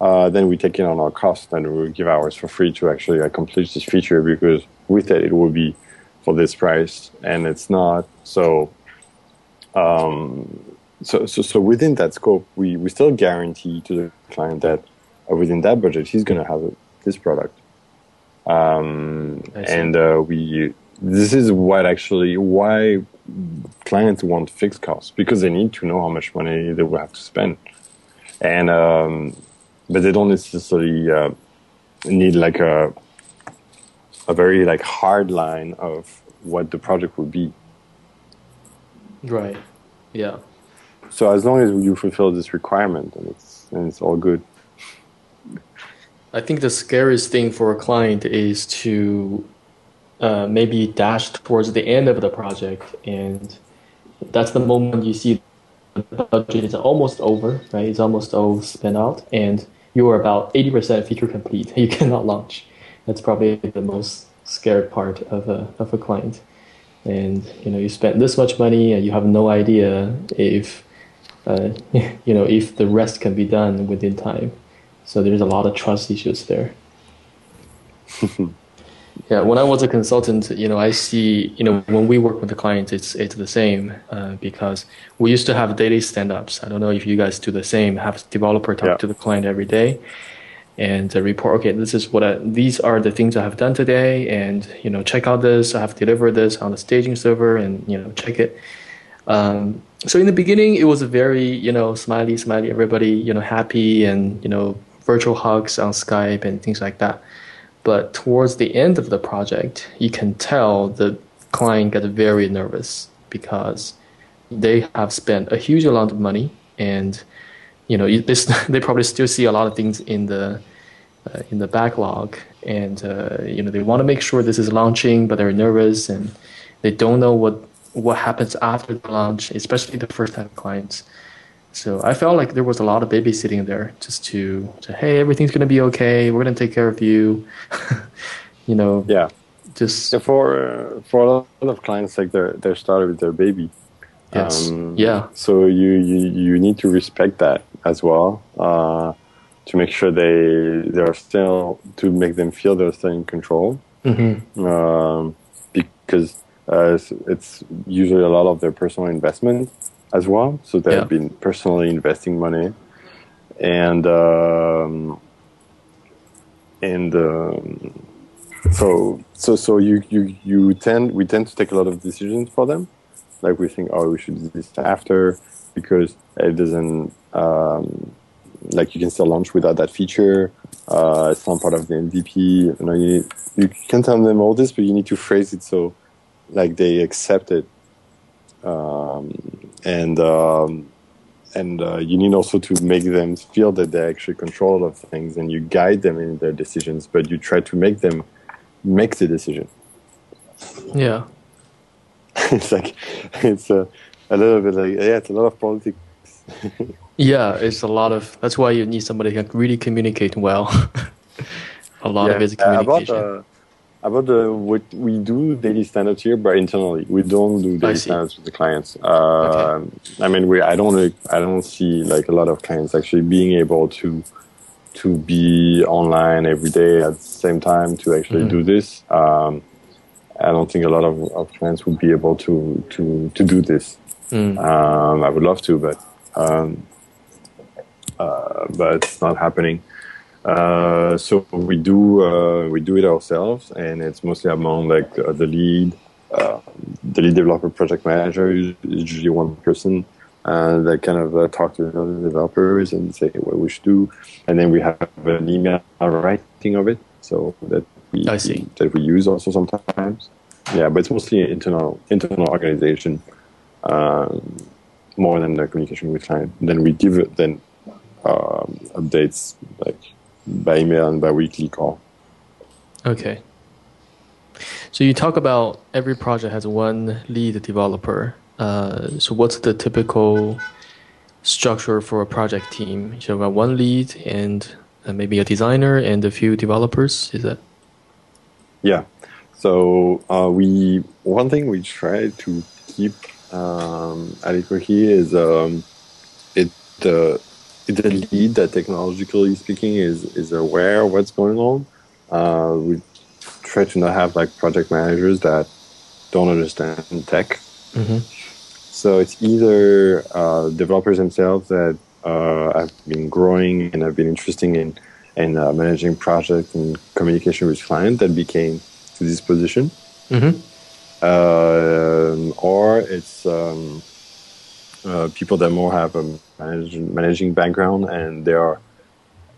Speaker 3: uh, then we take it on our cost and we give ours for free to actually accomplish this feature because we thought it would be for this price and it's not. So um, so, so, so within that scope, we, we still guarantee to the client that uh, within that budget, he's going to have this product. Um, and uh, we this is what actually why clients want fixed costs because they need to know how much money they will have to spend, and um, but they don't necessarily uh, need like a a very like hard line of what the project would be.
Speaker 2: right. Yeah.
Speaker 3: So as long as you fulfill this requirement, then it's then it's all good.
Speaker 2: I think the scariest thing for a client is to uh, maybe dash towards the end of the project, and that's the moment you see the budget is almost over, right? It's almost all spent out, and you are about eighty percent feature complete. You cannot launch. That's probably the most scared part of a of a client. And you know, you spent this much money, and you have no idea if uh, you know if the rest can be done within time. So there's a lot of trust issues there. yeah, when I was a consultant, you know, I see, you know, when we work with the clients, it's it's the same uh, because we used to have daily stand-ups. I don't know if you guys do the same. Have developer talk
Speaker 3: Yeah.
Speaker 2: to the client every day and uh, report. Okay, this is what I, these are the things I have done today, and you know, check out this. I have delivered this on the staging server, and you know, check it. Um, so in the beginning, it was a very you know smiley, smiley, everybody you know happy and you know virtual hugs on Skype and things like that. But towards the end of the project, you can tell the client got very nervous because they have spent a huge amount of money and you know they, they probably still see a lot of things in the uh, in the backlog and uh, you know they want to make sure this is launching but they're nervous and they don't know what what happens after the launch especially the first time clients so i felt like there was a lot of babysitting there just to, to hey everything's going to be okay. We're going to take care of you. You know
Speaker 3: yeah.
Speaker 2: just
Speaker 3: yeah, for uh, for a lot of clients like they're they're started with their baby.
Speaker 2: Yes. Um, yeah.
Speaker 3: so you, you you need to respect that as well uh, to make sure they they're still to make them feel they're still in control.
Speaker 2: Mm-hmm.
Speaker 3: um, because uh, it's, it's, usually a lot of their personal investment as well. So they've yeah. been personally investing money. And um, and um, so so so you, you you tend we tend to take a lot of decisions for them. Like we think oh we should do this after because it doesn't um, like you can still launch without that feature. Uh, it's not part of the mvp you know you, need, you can tell them all this but you need to phrase it so like they accept it. Um, and um, and uh, you need also to make them feel that they're actually control of things and you guide them in their decisions but you try to make them make the decision.
Speaker 2: Yeah.
Speaker 3: it's like it's a, a little bit like yeah, it's a lot of politics.
Speaker 2: yeah, it's a lot of. That's why you need somebody who can really communicate well. a lot
Speaker 3: yeah,
Speaker 2: of his communication.
Speaker 3: Uh, about, uh, about the what we do daily standards here, but internally we don't do daily standards with the clients. Uh, okay. I mean, we I don't I don't see like a lot of clients actually being able to to be online every day at the same time to actually mm. do this. Um, I don't think a lot of, of clients would be able to to to do this. Mm. Um, I would love to, but um, uh, but it's not happening. Uh, so we do uh, we do it ourselves, and it's mostly among like uh, the lead, uh, the lead developer, project manager, usually one person, and I kind of uh, talk to the other developers and say what we should do, and then we have an email writing of it, so that we
Speaker 2: I see.
Speaker 3: that we use also sometimes. Yeah, but it's mostly internal internal organization, um, more than the communication with client. Then we give it then um, updates like by email and by weekly call.
Speaker 2: Okay. So you talk about every project has one lead developer uh, so what's the typical structure for a project team? So You have got one lead and uh, maybe a designer and a few developers. Is that?
Speaker 3: Yeah. So uh, we one thing we try to keep um, at Ekohe is um, it the the lead that technologically speaking is is aware of what's going on. Uh, we try to not have like project managers that don't understand tech.
Speaker 2: Mm-hmm.
Speaker 3: So it's either uh, developers themselves that uh, have been growing and have been interested in in uh, managing projects and communication with clients that became to this position,
Speaker 2: mm-hmm.
Speaker 3: Um, or it's um, uh, people that more have a managing, managing background and they are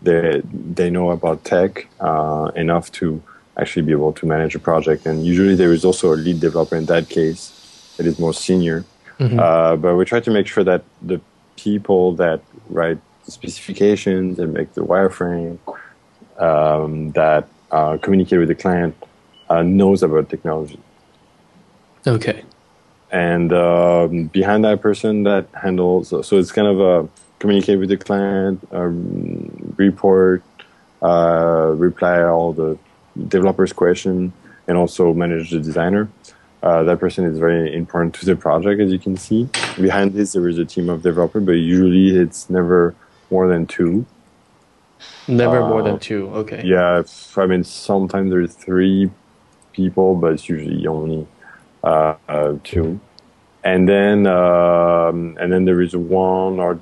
Speaker 3: they they know about tech uh, enough to actually be able to manage a project. And usually there is also a lead developer in that case that is more senior
Speaker 2: Mm-hmm.
Speaker 3: Uh, but we try to make sure that the people that write the specifications and make the wireframe, um, that uh, communicate with the client, uh, knows about technology.
Speaker 2: Okay.
Speaker 3: And um, behind that person that handles, so it's kind of a communicate with the client, um, report, uh, reply all the developers' question, and also manage the designer. Uh, that person is very important to the project, as you can see. Behind this, there is a team of developers, but usually it's never more than two.
Speaker 2: Never uh, more than two. Okay.
Speaker 3: Yeah, I mean sometimes there's three people, but it's usually only two. And then um, and then there is one or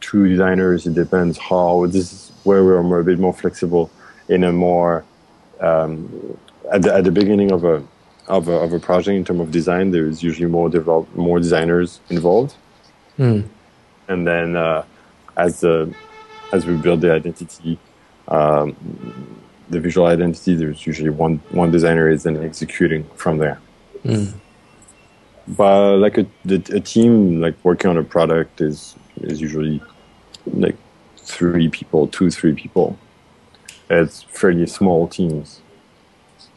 Speaker 3: two designers. It depends how. This is where we're more, a bit more flexible in a more um, at the at the beginning of a of a, of a project in terms of design, there's usually more develop more designers involved,
Speaker 2: Mm.
Speaker 3: and then uh, as the as we build the identity, um, the visual identity, there's usually one one designer is then executing from there.
Speaker 2: Mm.
Speaker 3: But like a the, a team like working on a product is is usually like three people, two three people. It's fairly small teams.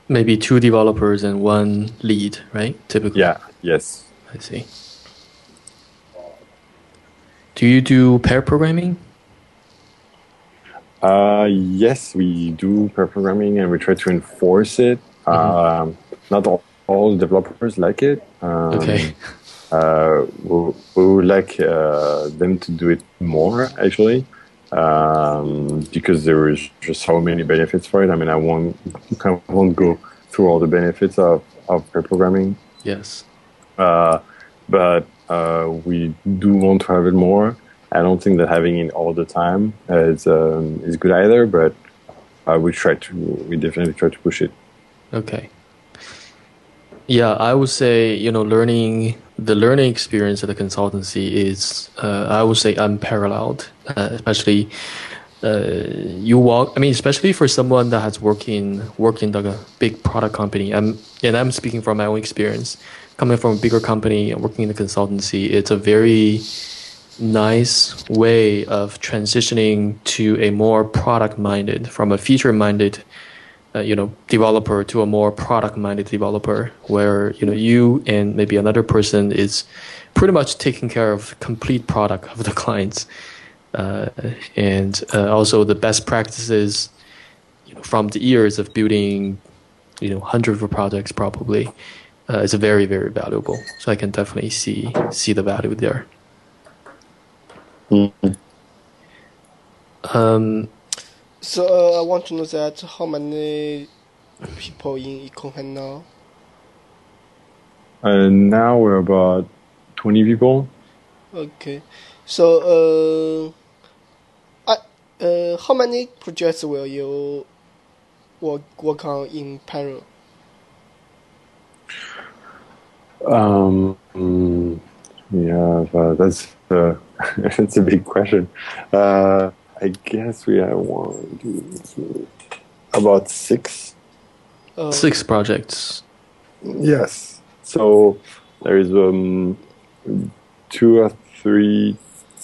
Speaker 2: Maybe two developers and one lead, right? Typically.
Speaker 3: Yeah. Yes.
Speaker 2: I see. Do you do pair programming?
Speaker 3: Uh, yes, we do pair programming and we try to enforce it. Um, not all, all developers like it. Um,
Speaker 2: Okay.
Speaker 3: Uh, we, we would like uh, them to do it more, actually, um, because there is just so many benefits for it. I mean, I won't, I won't go through all the benefits of, of pair programming.
Speaker 2: Yes.
Speaker 3: Uh, but uh, we do want to have it more. I don't think that having it all the time is um, is good either. But uh, we try to, we definitely try to push it.
Speaker 2: Okay. Yeah, I would say you know learning the learning experience at the consultancy is uh, I would say unparalleled, uh, especially uh, you walk. I mean, especially for someone that has working worked in like a big product company. I'm and I'm speaking from my own experience. Coming from a bigger company and working in the consultancy, it's a very nice way of transitioning to a more product minded from a feature minded uh, you know developer to a more product minded developer where you know you and maybe another person is pretty much taking care of complete product of the clients. Uh, and uh, also the best practices you know, from the years of building you know hundreds of projects probably uh, is very very valuable. So i can definitely see see the value there.
Speaker 3: Mhm.
Speaker 2: um,
Speaker 1: So uh, I want to know that how many people in Ekohe now?
Speaker 3: And now we're about twenty people.
Speaker 1: Okay. So uh, I, uh, how many projects will you work work on in parallel?
Speaker 3: Um, yeah, that's uh, that's a big question. Uh, I guess we have one, two, three, about six.
Speaker 1: Uh,
Speaker 2: six projects
Speaker 3: Yes. So there is um, two or three,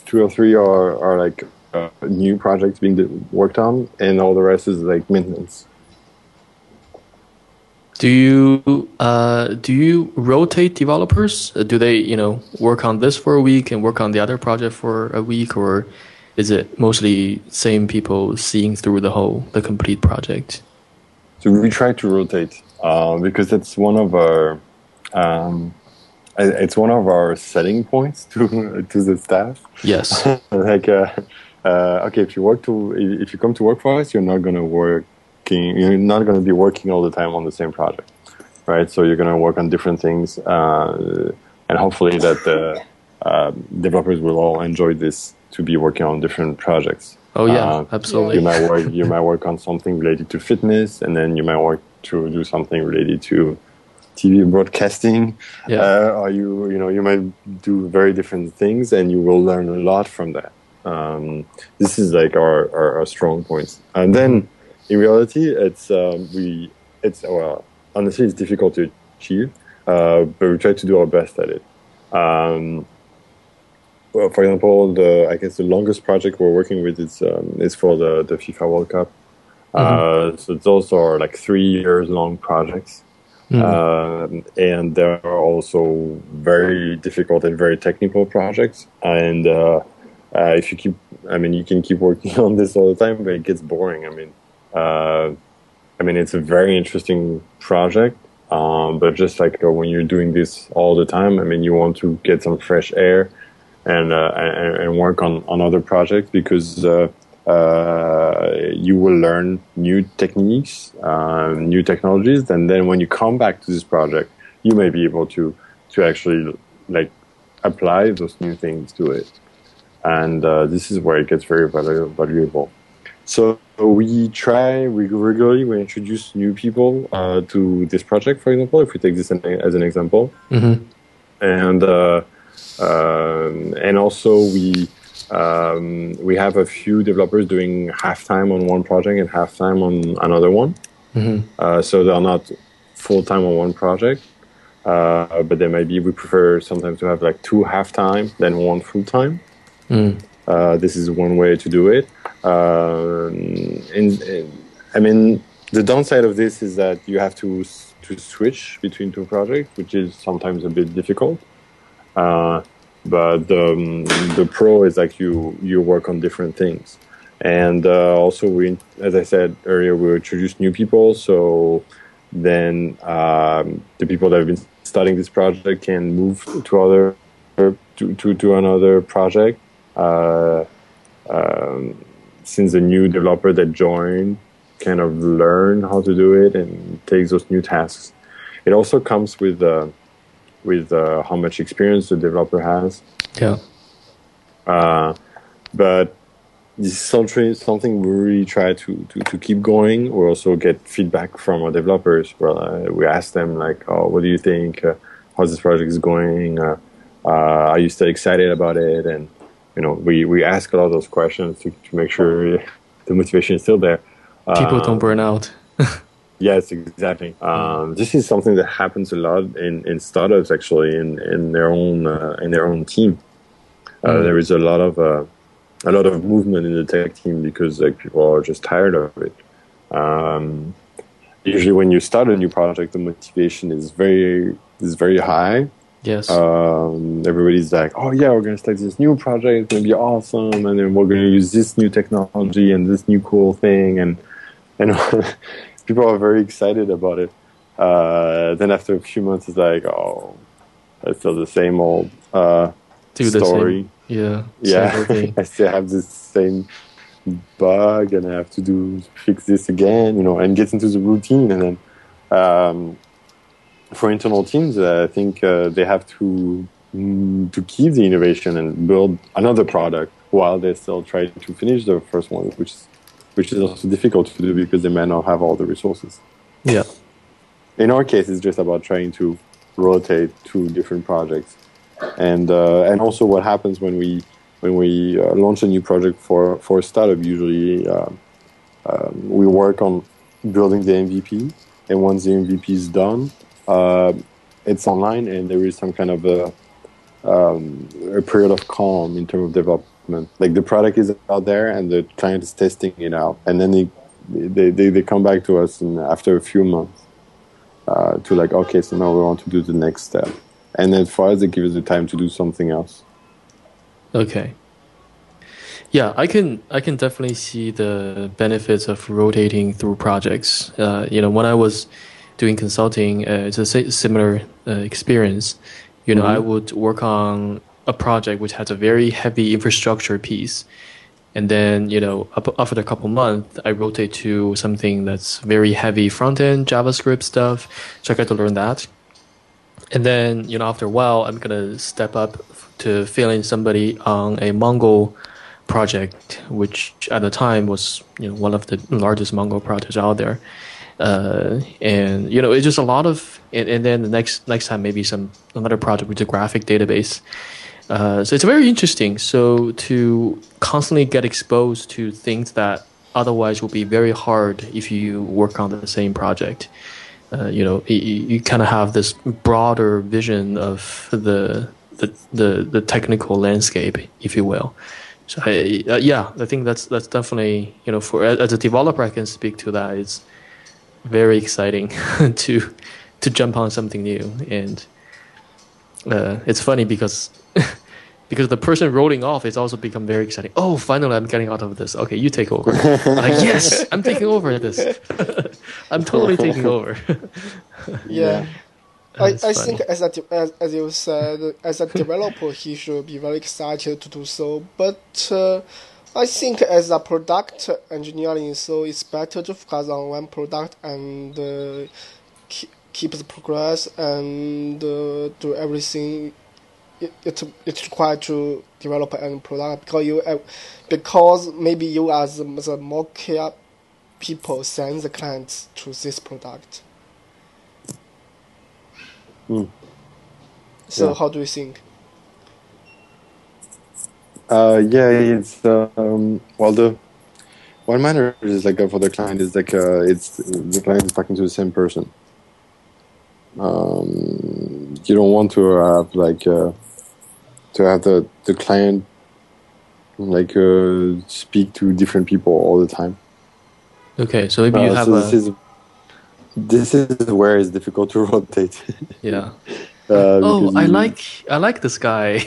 Speaker 3: two or three are are like uh, new projects being worked on, and all the rest is like maintenance.
Speaker 2: Do you uh, do you rotate developers? Uh, Do they you know work on this for a week and work on the other project for a week, or is it mostly same people seeing through the whole the complete project?
Speaker 3: So we try to rotate uh, because it's one of our um, it's one of our selling points to to the staff.
Speaker 2: Yes.
Speaker 3: like uh, uh, okay, if you work to if you come to work for us, you're not gonna working you're not gonna be working all the time on the same project, right? So you're gonna work on different things, uh, and hopefully that the uh, developers will all enjoy this to be working on different projects.
Speaker 2: Oh yeah,
Speaker 3: Uh,
Speaker 2: absolutely.
Speaker 3: You might work. You might work on something related to fitness, and then you might work to do something related to TV broadcasting.
Speaker 2: Yeah.
Speaker 3: Uh, or you, you know, you might do very different things, and you will learn a lot from that. Um, this is like our, our, our strong points. And then, in reality, it's um, we, it's well, honestly, it's difficult to achieve, uh, but we try to do our best at it. Um, well, for example, the I guess the longest project we're working with is um, is for the the FIFA World Cup. Uh, so those are like three years long projects, um, and they are also very difficult and very technical projects. And uh, uh, if you keep, I mean, you can keep working on this all the time, but it gets boring. I mean, uh, I mean, it's a very interesting project. Um, but just like uh, when you're doing this all the time, I mean, you want to get some fresh air and uh, and, work on, on other projects because uh, uh, you will learn new techniques, um, new technologies, and then when you come back to this project, you may be able to to actually like apply those new things to it, and uh, this is where it gets very valuable. So we try we regularly we introduce new people uh, to this project. For example, if we take this as an example,
Speaker 2: mm-hmm.
Speaker 3: and uh, um, and also we um, we have a few developers doing half time on one project and half time on another one.
Speaker 2: Mm-hmm.
Speaker 3: Uh, so they're not full time on one project, uh, but they maybe we prefer sometimes to have like two half time than one full time.
Speaker 2: Mm.
Speaker 3: Uh, this is one way to do it. Uh, in, in, I mean, the downside of this is that you have to to switch between two projects, which is sometimes a bit difficult. Uh, but um, the pro is like you you work on different things, and uh, also we, as I said earlier, we introduce new people. So then um, the people that have been starting this project can move to other to to, to another project. Uh, um, since the new developer that joined kind of learn how to do it and takes those new tasks. It also comes with uh, with uh, how much experience the developer has.
Speaker 2: Yeah.
Speaker 3: Uh, but this is something, something we really try to, to, to keep going. We also get feedback from our developers. Where uh, we ask them like, "Oh, what do you think? Uh, how's this project is going? Uh, are you still excited about it?" And you know, we, we ask a lot of those questions to, to make sure the motivation is still there.
Speaker 2: People don't burn out.
Speaker 3: yes, exactly. Um, this is something that happens a lot in, in startups actually in, in their own uh, in their own team. Uh, mm. There is a lot of uh, a lot of movement in the tech team because like people are just tired of it. Um, usually, when you start a new project, the motivation is very is very high
Speaker 2: Yes.
Speaker 3: Um, everybody's like, oh yeah, we're going to start this new project. It's going to be awesome. And then we're going to use this new technology and this new cool thing. And, and people are very excited about it. Uh, then after a few months, it's like, oh, it's still the same old, uh,
Speaker 2: Do
Speaker 3: story.
Speaker 2: Same, yeah.
Speaker 3: Yeah. I still have this same bug and I have to do fix this again, you know, and get into the routine. And then, um, for internal teams, uh, I think uh, they have to mm, to keep the innovation and build another product while they still try to finish the first one, which is which is also difficult to do because they may not have all the resources.
Speaker 2: Yeah.
Speaker 3: In our case, it's just about trying to rotate two different projects, and uh, and also what happens when we when we uh, launch a new project for for a startup. Usually, uh, um, we work on building the MVP, and once the MVP is done, uh, it's online and there is some kind of a, um, a period of calm in terms of development. Like the product is out there and the client is testing it out, and then they they, they, they come back to us in, after a few months uh, to like, okay, so now we want to do the next step, and then for us, it gives us the time to do something else.
Speaker 2: Okay. Yeah, I can I can definitely see the benefits of rotating through projects. Uh, you know, when I was doing consulting, uh, it's a similar uh, experience. You know, mm-hmm. I would work on a project which has a very heavy infrastructure piece. And then, you know, after a couple months, I rotate to something that's very heavy front end JavaScript stuff. So I get to learn that. And then, you know, after a while, I'm going to step up to fill in somebody on a Mongo project, which at the time was, you know, one of the largest Mongo projects out there uh, and you know it's just a lot of and, and, then the next next time maybe some another project with a graphic database uh, so it's very interesting. So to constantly get exposed to things that otherwise would be very hard if you work on the same project. Uh, you know you, you kind of have this broader vision of the, the the the technical landscape if you will. So I, uh, yeah i think that's that's definitely you know for as a developer i can speak to that. It's very exciting to to jump on something new and uh, it's funny because because the person rolling off is also become very exciting. Oh, finally, I'm getting out of this. Okay, you take over. like, yes, I'm taking over this. I'm totally taking over.
Speaker 1: yeah. I, I think as a as, as you said as a developer he should be very excited to do so but uh, I think as a product engineering, so it's better to focus on one product and uh, keep, the progress and uh, do everything it, it, it's required to develop a product because you uh, because maybe you as the more care, people send the clients to this product.
Speaker 3: Mm.
Speaker 1: So
Speaker 3: Yeah.
Speaker 1: how do you think?
Speaker 3: Uh, yeah, it's um, well the what matters is like uh, for the client is like uh, it's the client is talking to the same person. Um, you don't want to have like uh, to have the the client like uh, speak to different people all the time.
Speaker 2: Okay, so maybe you
Speaker 3: Uh,
Speaker 2: have
Speaker 3: so
Speaker 2: a
Speaker 3: this is this is where it's difficult to rotate.
Speaker 2: yeah.
Speaker 3: Uh,
Speaker 2: oh, I like I like this guy.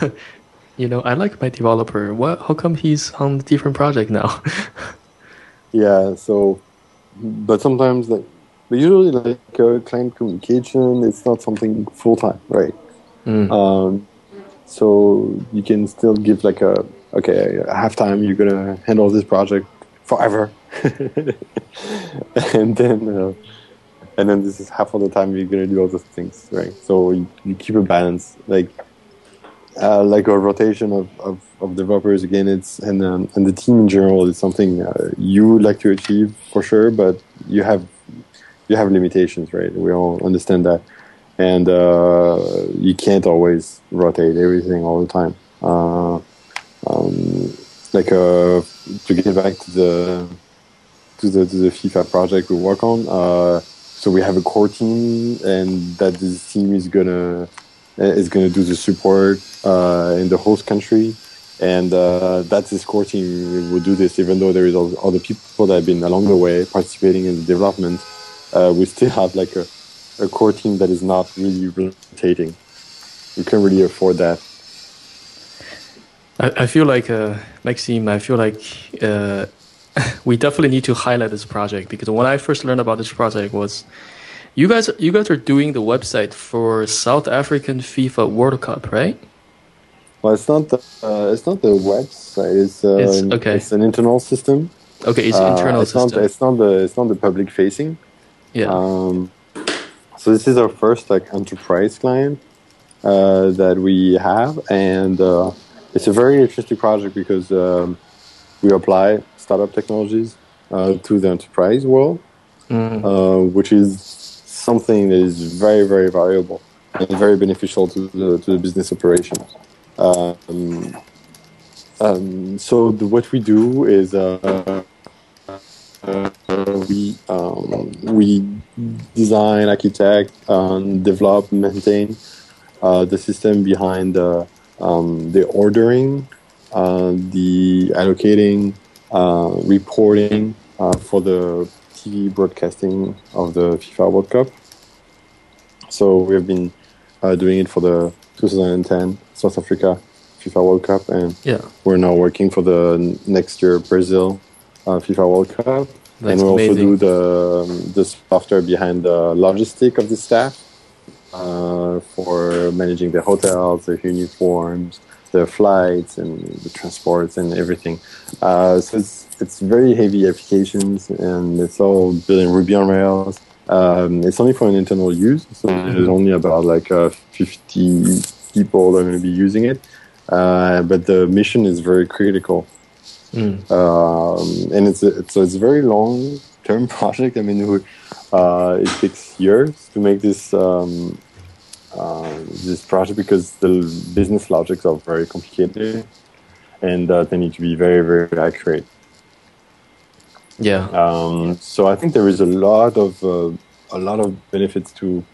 Speaker 2: you know, I like my developer. What? How come he's on a different project now?
Speaker 3: Yeah, so, but sometimes like, but usually like uh, client communication, it's not something full time, right?
Speaker 2: Mm.
Speaker 3: Um, so you can still give like a okay, half time you're gonna handle this project forever, and then uh, and then this is half of the time you're gonna do other things, right? So you, you keep a balance, like uh, like a rotation of, of, of developers again. It's and um, and the team in general is something uh, you would like to achieve for sure, but you have you have limitations, right? We all understand that, and uh, you can't always rotate everything all the time. Uh, um, like uh, to get back to the to the to the FIFA project we work on. Uh, so we have a core team, and that this team is gonna is gonna do the support uh, in the host country, and uh, that's this core team will do this. Even though there is other people that have been along the way participating in the development, uh, we still have like a, a core team that is not really rotating. We can't really afford that.
Speaker 2: I, I feel like uh, Maxime. I feel like uh, we definitely need to highlight this project because when I first learned about this project was you guys you guys are doing the website for South African FIFA World Cup, right?
Speaker 3: Well, it's not the uh, it's not the website. It's, uh,
Speaker 2: It's-
Speaker 3: an-
Speaker 2: okay.
Speaker 3: it's an internal system.
Speaker 2: Okay, it's
Speaker 3: Uh,
Speaker 2: internal
Speaker 3: it's
Speaker 2: system.
Speaker 3: Not, it's not the it's not the public facing.
Speaker 2: Yeah.
Speaker 3: Um, so this is our first like enterprise client uh, that we have, and uh, it's a very interesting project because um, we apply startup technologies uh, to the enterprise world,
Speaker 2: Mm.
Speaker 3: uh, which is something that is very very valuable and very beneficial to the to the business operations. Um, um, so the, what we do is uh, we um, we design, architect, um, develop, maintain uh, the system behind the um, the ordering, uh, the allocating, uh, reporting uh, for the TV broadcasting of the FIFA World Cup. So we have been uh, doing it for the 2010 South Africa FIFA World Cup, and
Speaker 2: yeah.
Speaker 3: we're now working for the next year Brazil uh, FIFA World Cup,
Speaker 2: That's
Speaker 3: and we also do the um, the software behind the logistic of the staff uh, for managing the hotels, the uniforms, the flights, and the transports and everything. Uh, so it's it's very heavy applications, and it's all built in Ruby on Rails. Um, it's only for an internal use, so there's only about like uh, 50 people that are going to be using it. Uh, but the mission is very critical,
Speaker 2: Mm.
Speaker 3: um, and it's a, it's a, it's a very long term project. I mean, we- uh, it takes years to make this um, uh, this project because the business logics are very complicated, and uh, they need to be very very accurate.
Speaker 2: Yeah.
Speaker 3: Um, so I think there is a lot of uh, a lot of benefits to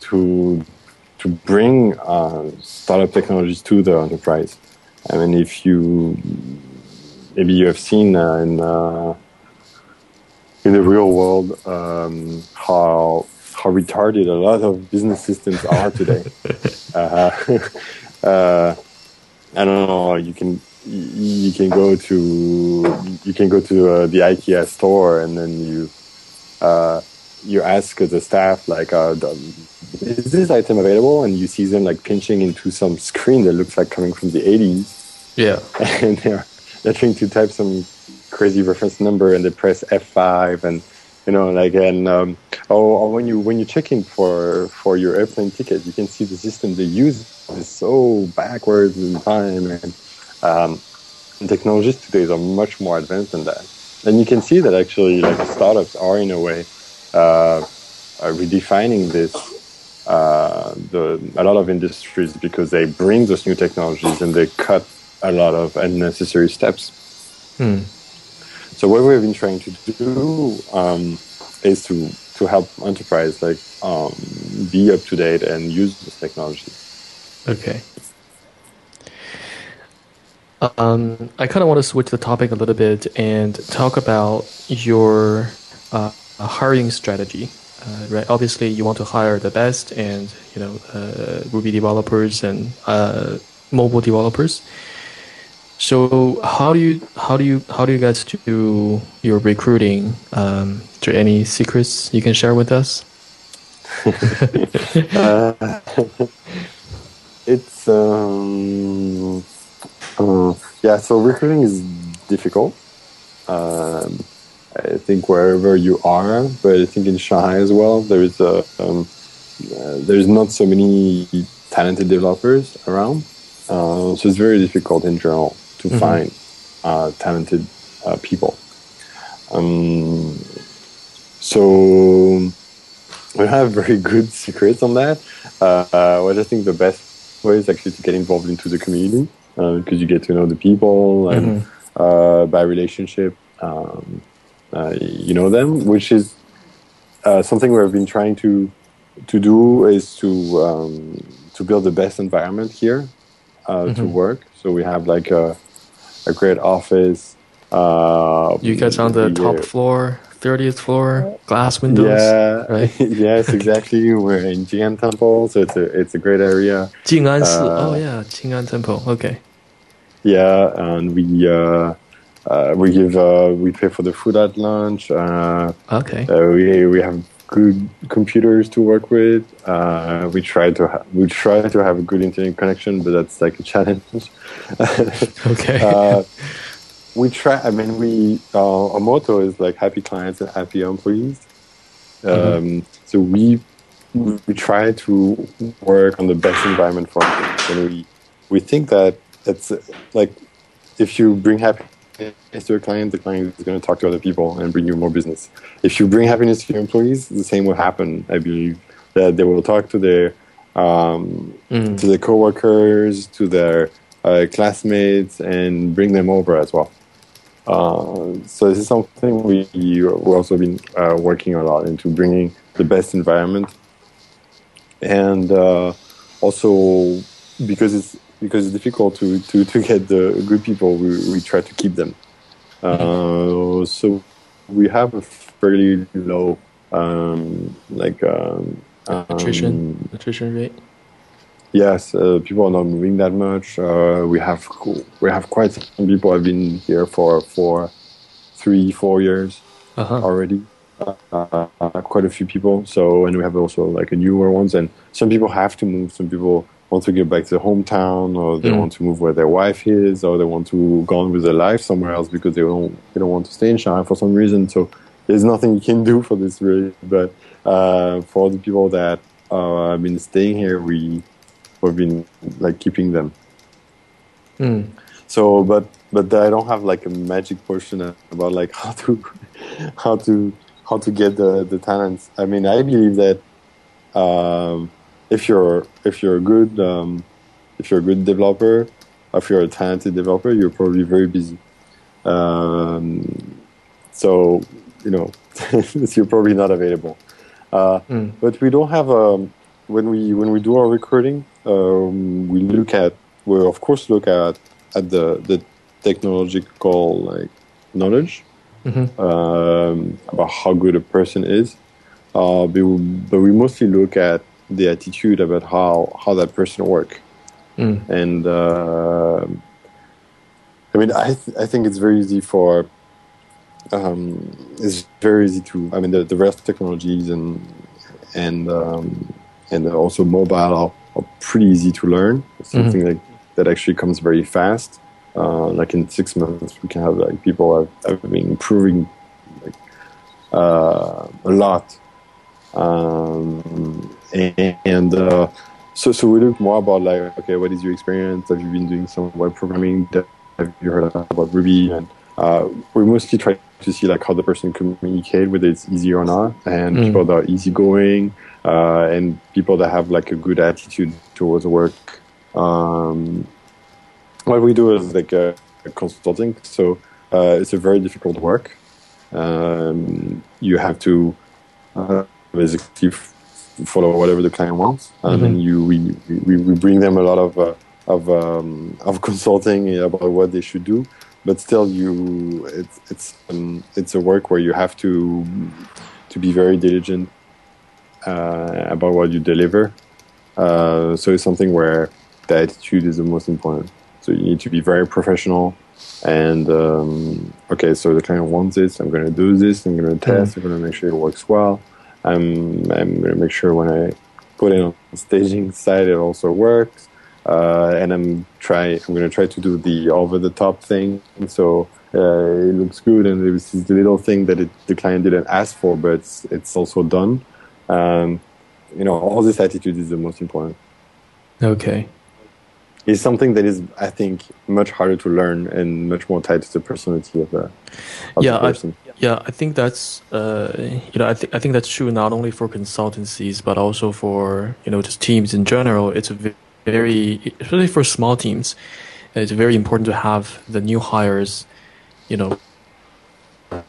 Speaker 3: to to bring uh, startup technologies to the enterprise. I mean, if you maybe you have seen uh, in uh, in the real world um, how how retarded a lot of business systems are today. uh, uh, I don't know. You can you can go to you can go to uh, the IKEA store and then you uh, you ask the staff like, uh, "Is this item available?" And you see them like pinching into some screen that looks like coming from the 80s,
Speaker 2: Yeah.
Speaker 3: and they're trying to type some crazy reference number and they press F5 and you know like and um, or, or when you when you check in for for your airplane ticket you can see the system they use is so backwards in time and um, technologies today are much more advanced than that and you can see that actually, like startups are in a way uh, redefining this. Uh, the, a lot of industries because they bring those new technologies and they cut a lot of unnecessary steps.
Speaker 2: Hmm.
Speaker 3: So what we've been trying to do um, is to to help enterprise like um, be up to date and use this technology.
Speaker 2: Okay. Um, I kind of want to switch the topic a little bit and talk about your uh, hiring strategy. Uh, right, obviously you want to hire the best and you know uh, Ruby developers and uh, mobile developers. So how do you how do you how do you guys do your recruiting? Um, any secrets you can share with us?
Speaker 3: uh, it's um, uh, yeah. So recruiting is difficult. Um, I think wherever you are, but I think in Shanghai as well, there is a um, uh, there's not so many talented developers around, uh, so it's very difficult in general to mm-hmm. find uh, talented uh, people. Um, so we have very good secrets on that. Uh, well, I think the best way is actually to get involved into the community because uh, you get to know the people and mm-hmm. Uh, by relationship, um, uh, you know them, which is something we've been trying to to do is to um, to build the best environment here mm-hmm. to work. So we have like a a great office. Uh,
Speaker 2: you guys on the top floor, 30th floor, glass windows.
Speaker 3: Yeah,
Speaker 2: right?
Speaker 3: yes, exactly. We're in Jing'an Temple, so it's a it's a great area.
Speaker 2: Jing'an, uh, oh yeah, Jing'an Temple. Okay.
Speaker 3: Yeah, and we uh, uh, we give uh, we pay for the food at lunch. Uh,
Speaker 2: okay.
Speaker 3: Uh, we we have good computers to work with. Uh, we try to ha- we try to have a good internet connection, but that's like a challenge.
Speaker 2: okay. uh,
Speaker 3: we try. I mean, we uh, our motto is like happy clients and happy employees. mm-hmm. Um, so we we try to work on the best environment for us, and we we think that it's like if you bring happy to a client, the client is going to talk to other people and bring you more business. If you bring happiness to your employees, the same will happen. I believe that they will talk to their um, mm. to their coworkers, to their uh, classmates, and bring them over as well. Uh, so this is something we we also been uh, working a lot into bringing the best environment, and uh, also because it's because it's difficult to, to, to get the good people, we, we try to keep them. Uh, so we have a fairly low um, like um,
Speaker 2: attrition um, attrition rate.
Speaker 3: Yes, uh, people are not moving that much. Uh, we have we have quite some people have been here for for three four years
Speaker 2: uh-huh.
Speaker 3: already. Uh, quite a few people. So and we have also like a newer ones, and some people have to move. Some people want to get back to hometown or they mm. want to move where their wife is or they want to go on with their life somewhere else because they don't they don't want to stay in Shanghai for some reason. So there's nothing you can do for this really. But uh, for the people that uh, have been staying here, we we've been like keeping them.
Speaker 2: Mm.
Speaker 3: So, but but I don't have like a magic potion about like how to how to how to get the the talents. I mean, I believe that. Um, if you're if you're a good um, if you're a good developer, if you're a talented developer, you're probably very busy. Um, so you know you're probably not available. Uh, mm. But we don't have a um, when we when we do our recruiting, um, we look at we of course look at at the the technological like knowledge
Speaker 2: mm-hmm.
Speaker 3: um, about how good a person is. Uh, but, we, but we mostly look at the attitude about how how that person work.
Speaker 2: Mm.
Speaker 3: And uh, I mean, I th- I think it's very easy for um, it's very easy to. I mean, the, the rest technologies and and um, and also mobile are, are, pretty easy to learn. It's mm-hmm. something mm-hmm. like that actually comes very fast. Uh, like in six months, we can have like people have, have been improving like uh, a lot. Um, and uh, so so we look more about like okay what is your experience have you been doing some web programming have you heard about ruby and uh, we mostly try to see like how the person communicate, whether it's easy or not, and mm. people that are easygoing, uh, and people that have like a good attitude towards work. Um, what we do is like a, a consulting, so uh, it's a very difficult work. Um, you have to uh, basically follow whatever the client wants, and then mm-hmm. you we, we, we bring them a lot of uh, of um, of consulting about what they should do. But still, you it's it's um, it's a work where you have to to be very diligent uh, about what you deliver. Uh, so it's something where the attitude is the most important. So you need to be very professional. And um, okay, so the client wants this. I'm going to do this. I'm going to test. Mm. I'm going to make sure it works well. I'm I'm going to make sure when I put it on staging side, it also works. Uh, and I'm try I'm going to try to do the over the top thing. So uh, it looks good, and this is the little thing that it, the client didn't ask for, but it's, it's also done. Um, you know, all this attitude is the most important.
Speaker 2: Okay.
Speaker 3: It's something that is, I think, much harder to learn and much more tied to the personality of the, of
Speaker 2: yeah,
Speaker 3: the person.
Speaker 2: I, yeah, I think that's uh, you know I think I think that's true not only for consultancies but also for you know just teams in general. It's very especially for small teams. It's very important to have the new hires, you know,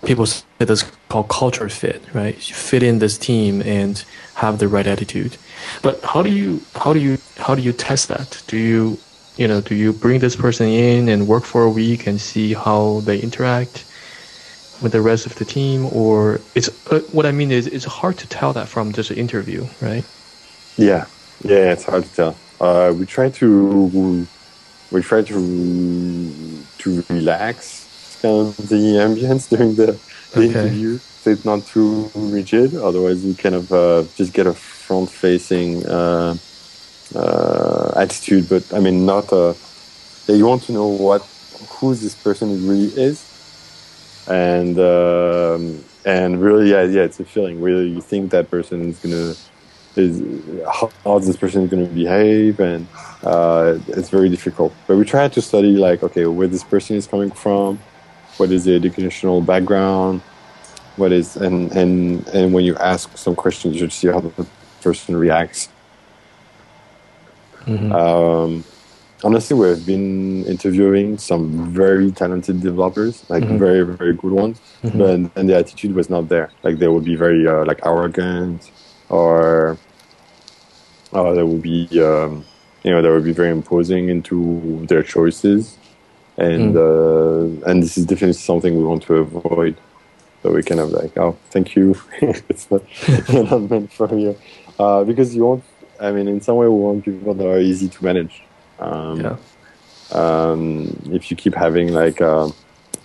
Speaker 2: people say this called culture fit, right? You fit in this team and have the right attitude. But how do you how do you how do you test that? Do you you know do you bring this person in and work for a week and see how they interact with the rest of the team, or it's uh, what I mean is it's hard to tell that from just an interview, right?
Speaker 3: Yeah, yeah, it's hard to tell. Uh, we try to we try to to relax kind of the ambience during the, the okay. interview, so it's not too rigid. Otherwise, you kind of uh, just get a front-facing uh, uh, attitude. But I mean, not a. You want to know what who this person really is, and um, and really, yeah, yeah, it's a feeling. whether you think that person is gonna is how, how this person is going to behave, and uh, it's very difficult. But we try to study like, okay, where this person is coming from, what is the educational background, what is and and and when you ask some questions, you should see how the person reacts. Mm-hmm. Um, honestly, we've been interviewing some very talented developers, like mm-hmm. very very good ones, mm-hmm. but and the attitude was not there. Like they would be very uh, like arrogant, or uh, they would be um, you know they would be very imposing into their choices and mm. uh, and this is definitely something we want to avoid. So we kind of like, oh, thank you, it's not, not meant for you, uh, because you want. I mean, in some way, we want people that are easy to manage. Um, yeah. Um, if you keep having like, uh,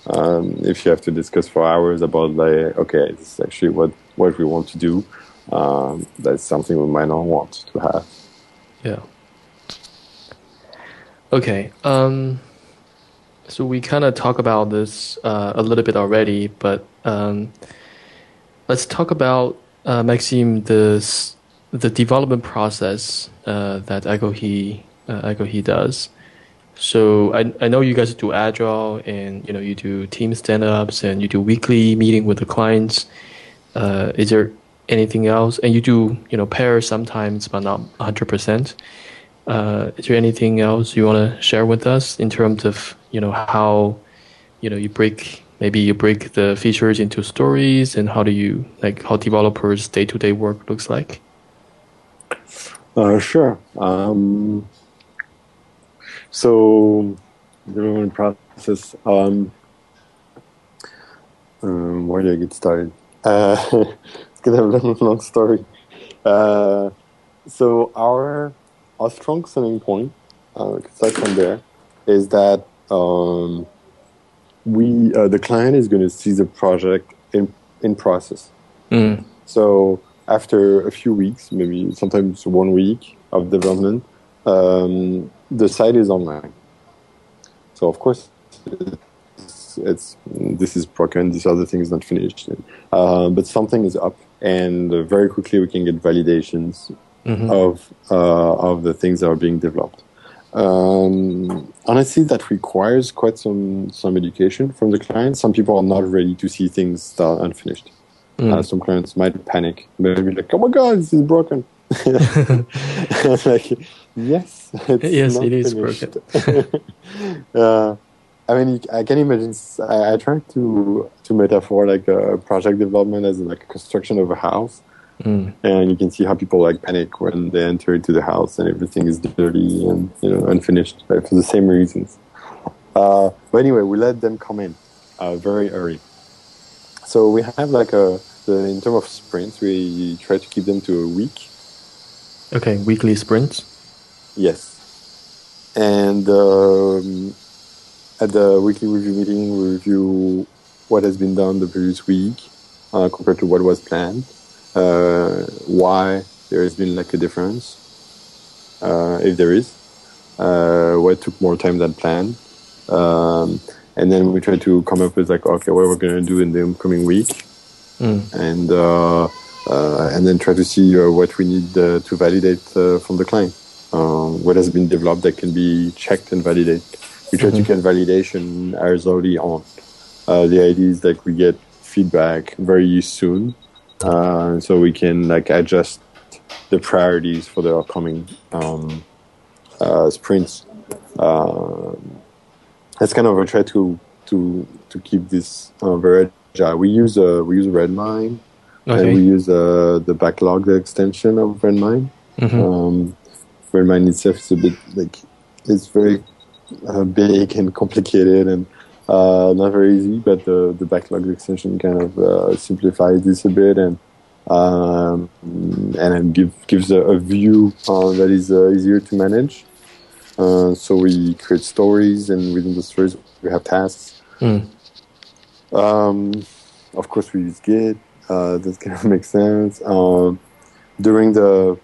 Speaker 3: um, if you have to discuss for hours about like, okay, this is actually what what we want to do. Um, that's something we might not want to have.
Speaker 2: Yeah. Okay. Um, so we kind of talk about this uh, a little bit already, but um, let's talk about uh, Maxime the the development process uh, that Ekohe uh, Ekohe does. So I I know you guys do agile and you know you do team stand ups and you do weekly meeting with the clients. Uh, is there anything else? And you do you know pairs sometimes, but not hundred percent. Uh, is there anything else you want to share with us in terms of you know how you know you break maybe you break the features into stories and how do you like how developers day to day work looks like?
Speaker 3: Uh, sure. Um, so the development process. Um, um, where do I get started? Uh, it's gonna have a long, story. Uh, so our our strong selling point, uh, start from there, is that um, we uh, the client is going to see the project in in process. Mm. So after a few weeks, maybe sometimes one week of development, um, the site is online. So of course, it's, it's this is broken. This other thing is not finished, uh, but something is up, and very quickly we can get validations mm-hmm. of uh, of the things that are being developed. Um, honestly, that requires quite some some education from the client. Some people are not ready to see things start unfinished.
Speaker 2: Mm.
Speaker 3: Uh, some clients might panic. They'll be like, "Oh my god, this is broken." like, yes,
Speaker 2: Yes, it is
Speaker 3: finished. uh, I mean, you- I can imagine. I try to to metaphor like a project development as like construction of a house,
Speaker 2: Mm.
Speaker 3: and you can see how people like panic when they enter into the house and everything is dirty and you know unfinished right, for the same reasons. Uh, but anyway, we let them come in uh, very early. So we have like a the, in terms of sprints, we try to keep them to a week.
Speaker 2: Okay, weekly sprints.
Speaker 3: Yes. And um, at the weekly review meeting, we review what has been done the previous week uh, compared to what was planned, uh, why there has been like a difference, uh, if there is, uh, what took more time than planned. Um, and then we try to come up with like, okay, what we're going to do in the upcoming week
Speaker 2: Mm.
Speaker 3: and uh, uh, and then try to see uh, what we need uh, to validate uh, from the client. Um, what has been developed that can be checked and validated. We try to get validation as early on. Uh, the idea is that we get feedback very soon, uh, so we can like adjust the priorities for the upcoming um, uh, sprints. Uh, that's kind of a try to to to keep this uh, very agile. We use a we use Redmine and we use uh, the backlog extension of Redmine.
Speaker 2: Mhm.
Speaker 3: Um, Redmine itself is a bit like it's very uh, big and complicated and uh, not very easy, but the the backlog extension kind of uh, simplifies this a bit and um, and give, gives a, a view uh, that is uh, easier to manage. Uh, so we create stories, and within the stories we have tasks.
Speaker 2: Mm.
Speaker 3: Um, of course, we use Git. Uh, that kind of makes sense. Um, during the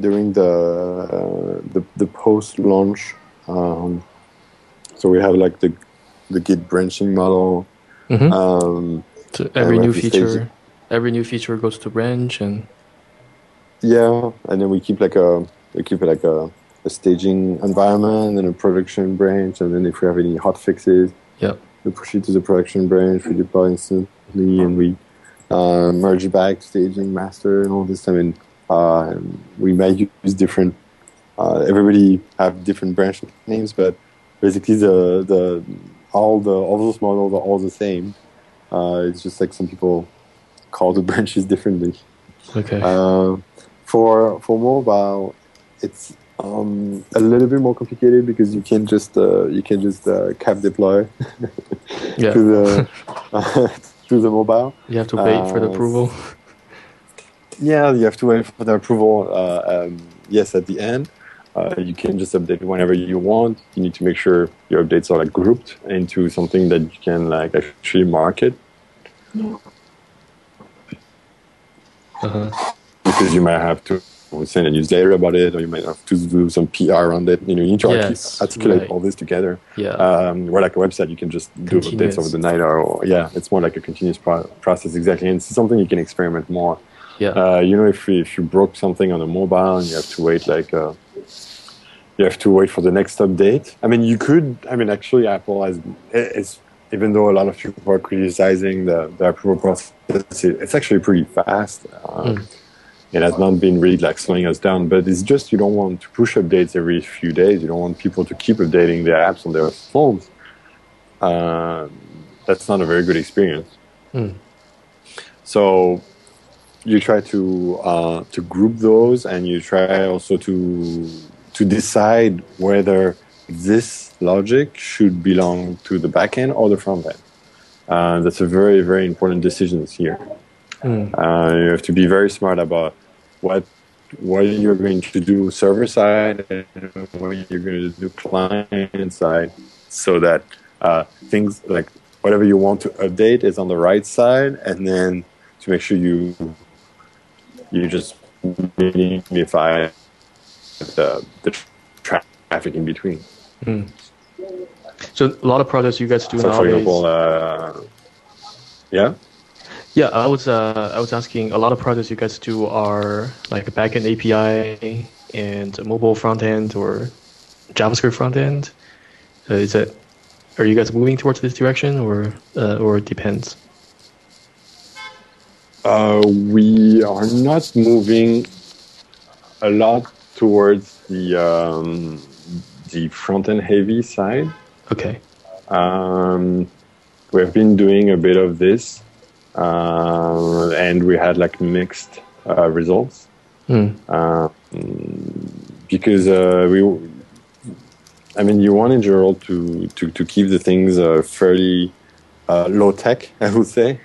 Speaker 3: during the uh, the, the post launch, um, so we have like the the Git branching model.
Speaker 2: Mhm.
Speaker 3: Um,
Speaker 2: So every new
Speaker 3: have to stage
Speaker 2: feature, every new feature goes to branch, and
Speaker 3: yeah, and then we keep like a we keep like a, a staging environment and a production branch, and then if we have any hot fixes,
Speaker 2: yeah.
Speaker 3: we push it to the production branch, we deploy instantly, and we uh, merge back staging, master, and all this. I mean, uh, we might use different. Uh, everybody have different branch names, but basically the the all the all those models are all the same. Uh, it's just like some people call the branches differently.
Speaker 2: Okay.
Speaker 3: Uh, for for mobile, it's um, a little bit more complicated because you can just uh, you can just uh, cap deploy to the to the mobile.
Speaker 2: You have to wait for the approval.
Speaker 3: Yeah, you have to wait for the approval. Uh, um, yes, at the end, uh, you can just update whenever you want. You need to make sure your updates are like grouped into something that you can like actually market
Speaker 2: Uh-huh.
Speaker 3: because you might have to send a newsletter about it, or you might have to do some PR around it. You know, you need to
Speaker 2: Yes,
Speaker 3: articulate
Speaker 2: right.
Speaker 3: all this together.
Speaker 2: Yeah.
Speaker 3: um, where like a website you can just do
Speaker 2: Continuous.
Speaker 3: updates over the night or, or yeah it's more like a continuous pro- process exactly and it's something you can experiment more
Speaker 2: yeah.
Speaker 3: uh, you know if, you- if you broke something on a mobile and you have to wait like uh, you have to wait for the next update i mean you could i mean actually apple has it's even though a lot of people are criticizing the, the approval process it's actually pretty fast uh,
Speaker 2: Mm.
Speaker 3: it has not been really like slowing us down but it's just you don't want to push updates every few days you don't want people to keep updating their apps on their phones uh, that's not a very good experience
Speaker 2: Mm.
Speaker 3: so you try to uh, to group those and you try also to to decide whether this logic should belong to the backend or the front end uh, that's a very very important decision here
Speaker 2: Mm.
Speaker 3: uh, you have to be very smart about what what you're going to do server side and what you're going to do client side, so that uh, things like whatever you want to update is on the right side, and then to make sure you you just minify the the tra- traffic in between.
Speaker 2: Mm. So a lot of projects you guys do
Speaker 3: So, for
Speaker 2: nowadays.
Speaker 3: example, uh, yeah.
Speaker 2: Yeah, I was uh, I was asking. A lot of projects you guys do are like a backend API and a mobile front end, or JavaScript front end? Uh, is it are you guys moving towards this direction, or uh, or it depends?
Speaker 3: Uh, we are not moving a lot towards the um, the front end heavy side.
Speaker 2: Okay.
Speaker 3: Um, we've been doing a bit of this, uh, and we had like mixed uh, results
Speaker 2: Mm.
Speaker 3: uh, because uh, we. I mean, you want in general to to, to keep the things uh, fairly uh, low tech, I would say,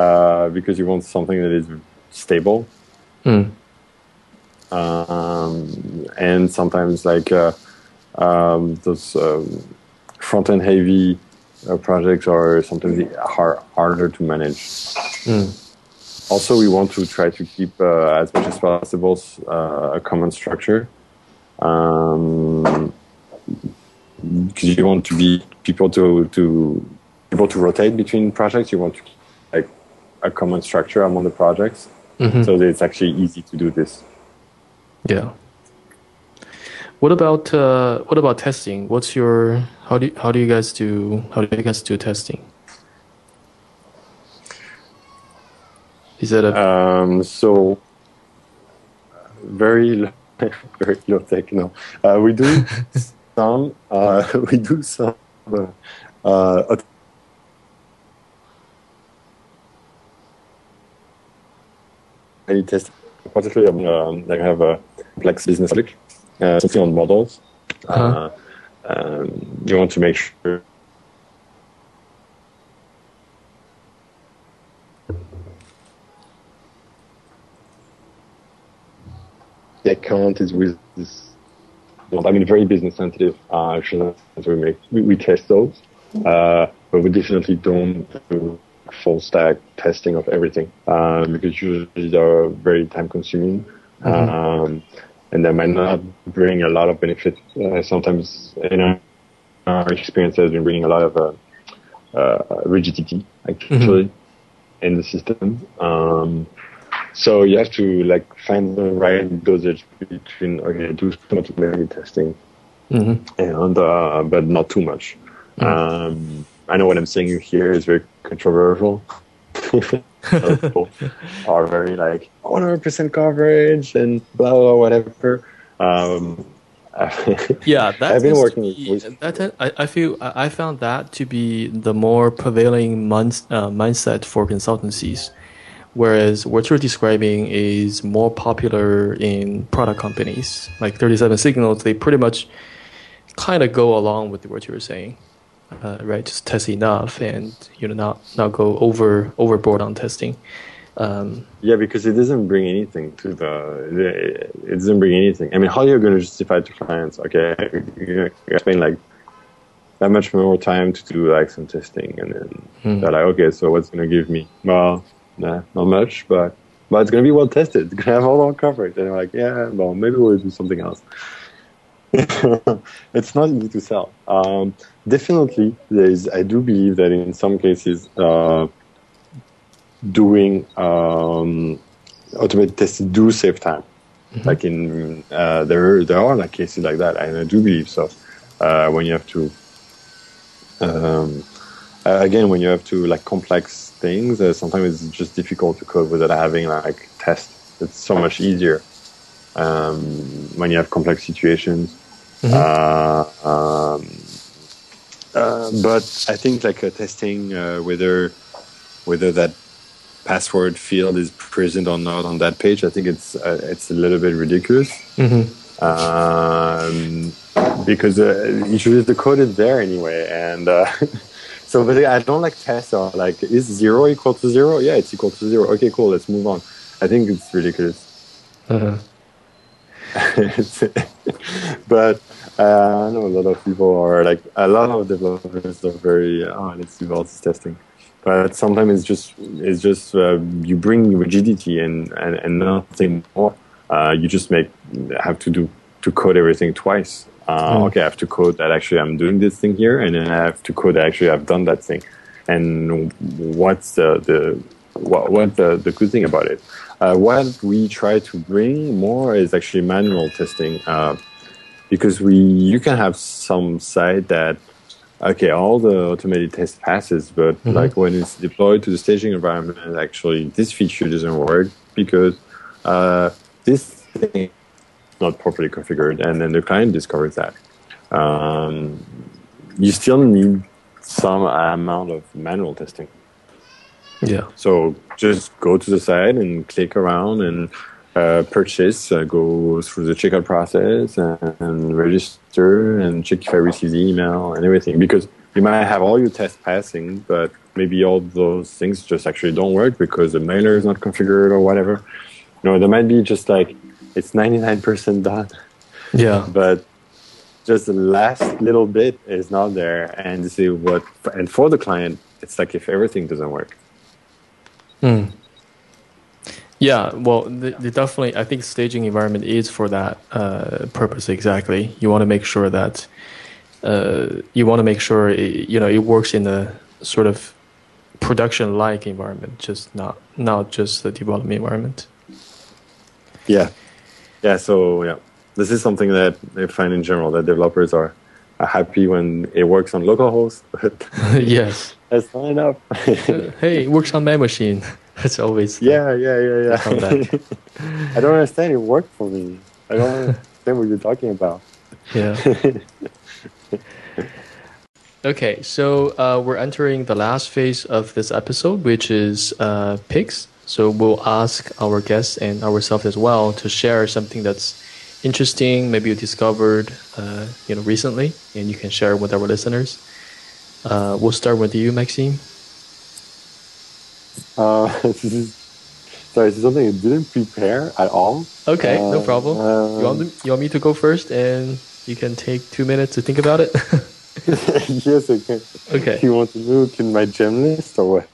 Speaker 3: uh, because you want something that is stable
Speaker 2: Mm.
Speaker 3: um, and sometimes like uh, um, those um, front end heavy uh, projects are sometimes hard, harder to manage.
Speaker 2: Mm.
Speaker 3: Also, we want to try to keep uh, as much as possible uh, a common structure. Um, because you want to be people to to people to rotate between projects. You want to a common structure among the projects,
Speaker 2: Mhm.
Speaker 3: so that it's actually easy to do this.
Speaker 2: Yeah. What about uh, what about testing? What's your how do you, how do you guys do how do you guys do testing? Is it a
Speaker 3: Um, so very low, very low tech. No, uh, we do some. Uh, we do some. Uh, any test, particularly um, like I have a complex business logic, uh, something on models.
Speaker 2: Uh-huh.
Speaker 3: Uh, um, you want to make sure the account is with this. I mean, very business sensitive. Uh, actually, we make we, we test those, uh, but we definitely don't do full stack testing of everything uh, because usually they're very time consuming, um, and they might not bring a lot of benefit. Uh, sometimes, in our, our experience, has been bringing a lot of uh, uh, rigidity actually in the system. Um, so you have to like find the right dosage between okay, do some automated testing
Speaker 2: Mhm.
Speaker 3: and uh, but not too much. Um, I know what I'm saying here is very controversial. People are very like 100% coverage and blah blah, blah whatever. Um,
Speaker 2: yeah? That
Speaker 3: I've been working
Speaker 2: be-
Speaker 3: with-
Speaker 2: that. I, I feel I found that to be the more prevailing mind, uh, mindset for consultancies. Whereas what you're describing is more popular in product companies, like 37 Signals. They pretty much kind of go along with what you were saying, uh, right? Just test enough, and you know, not not go over overboard on testing. Um,
Speaker 3: Yeah, because it doesn't bring anything to the. It doesn't bring anything. I mean, how are you going to justify to clients? Okay, you're going to spend like that much more time to do like some testing, and then
Speaker 2: Hmm.
Speaker 3: they're like, okay, so what's going to give me? Well, nah, not much, but but it's going to be well tested. It's going to have all our coverage, and they're like, yeah, well, maybe we'll do something else. it's not easy to sell. Um, definitely, there is. I do believe that in some cases. Uh, doing um, automated tests do save time. Like in uh, there, there are like cases like that, and I do believe so. Uh, when you have to, um, uh, again, when you have to like complex things, uh, sometimes it's just difficult to code without having like tests. It's so much easier um, when you have complex situations. Uh, um, but I think like uh, testing uh, whether whether that password field is present or not on that page, I think it's uh, it's a little bit ridiculous. Um, because uh, usually the code is there anyway, and uh, so but I don't like tests or like is zero equal to zero? Yeah, it's equal to zero. Okay, cool. Let's move on. I think it's ridiculous.
Speaker 2: uh,
Speaker 3: but uh, I know a lot of people are like a lot of developers are very oh let's do all this testing, but sometimes it's just it's just uh, you bring rigidity and, and and nothing more. Uh, you just make have to do to code everything twice. Uh,
Speaker 2: Mm.
Speaker 3: Okay, I have to code that actually I'm doing this thing here, and then I have to code that actually I've done that thing. And what's the the what, what the, the good thing about it? Uh, what we try to bring more is actually manual testing. Because we you can have some site that okay all the automated test passes, but
Speaker 2: Mhm.
Speaker 3: like when it's deployed to the staging environment, actually this feature doesn't work because uh, this thing is not properly configured, and then the client discovers that. Um, you still need some amount of manual testing.
Speaker 2: Yeah.
Speaker 3: So just go to the site and click around and uh, purchase, uh, go through the checkout process and, and register and check if I receive the email and everything. Because you might have all your tests passing, but maybe all those things just actually don't work because the mailer is not configured or whatever. You know, there might be just like it's 99% done,
Speaker 2: Yeah.
Speaker 3: but just the last little bit is not there. And this is what, and for the client, it's like if everything doesn't work.
Speaker 2: Hmm. Yeah, well, the, the definitely, I think staging environment is for that uh, purpose exactly. You want to make sure that uh, you want to make sure it, you know it works in a sort of production-like environment, just not not just the development environment.
Speaker 3: Yeah, yeah. So yeah, this is something that I find in general that developers are, are happy when it works on localhost,
Speaker 2: yes.
Speaker 3: that's not enough.
Speaker 2: Uh, hey, it works on my machine. It's always
Speaker 3: yeah, yeah, yeah, yeah. I don't understand. It worked for me. I don't understand what you're talking about.
Speaker 2: Yeah. okay, so uh, we're entering the last phase of this episode, which is uh, picks. So we'll ask our guests and ourselves as well to share something that's interesting, maybe you discovered, uh, you know, recently, and you can share with our listeners. Uh, we'll start with you, Maxime.
Speaker 3: Uh, this is sorry. This is something I didn't prepare at all.
Speaker 2: Okay, no
Speaker 3: Uh,
Speaker 2: problem. you, want
Speaker 3: um,
Speaker 2: me, you want me to go first, and you can take two minutes to think about it.
Speaker 3: yes, I can.
Speaker 2: okay.
Speaker 3: You want to look in my gem list or what?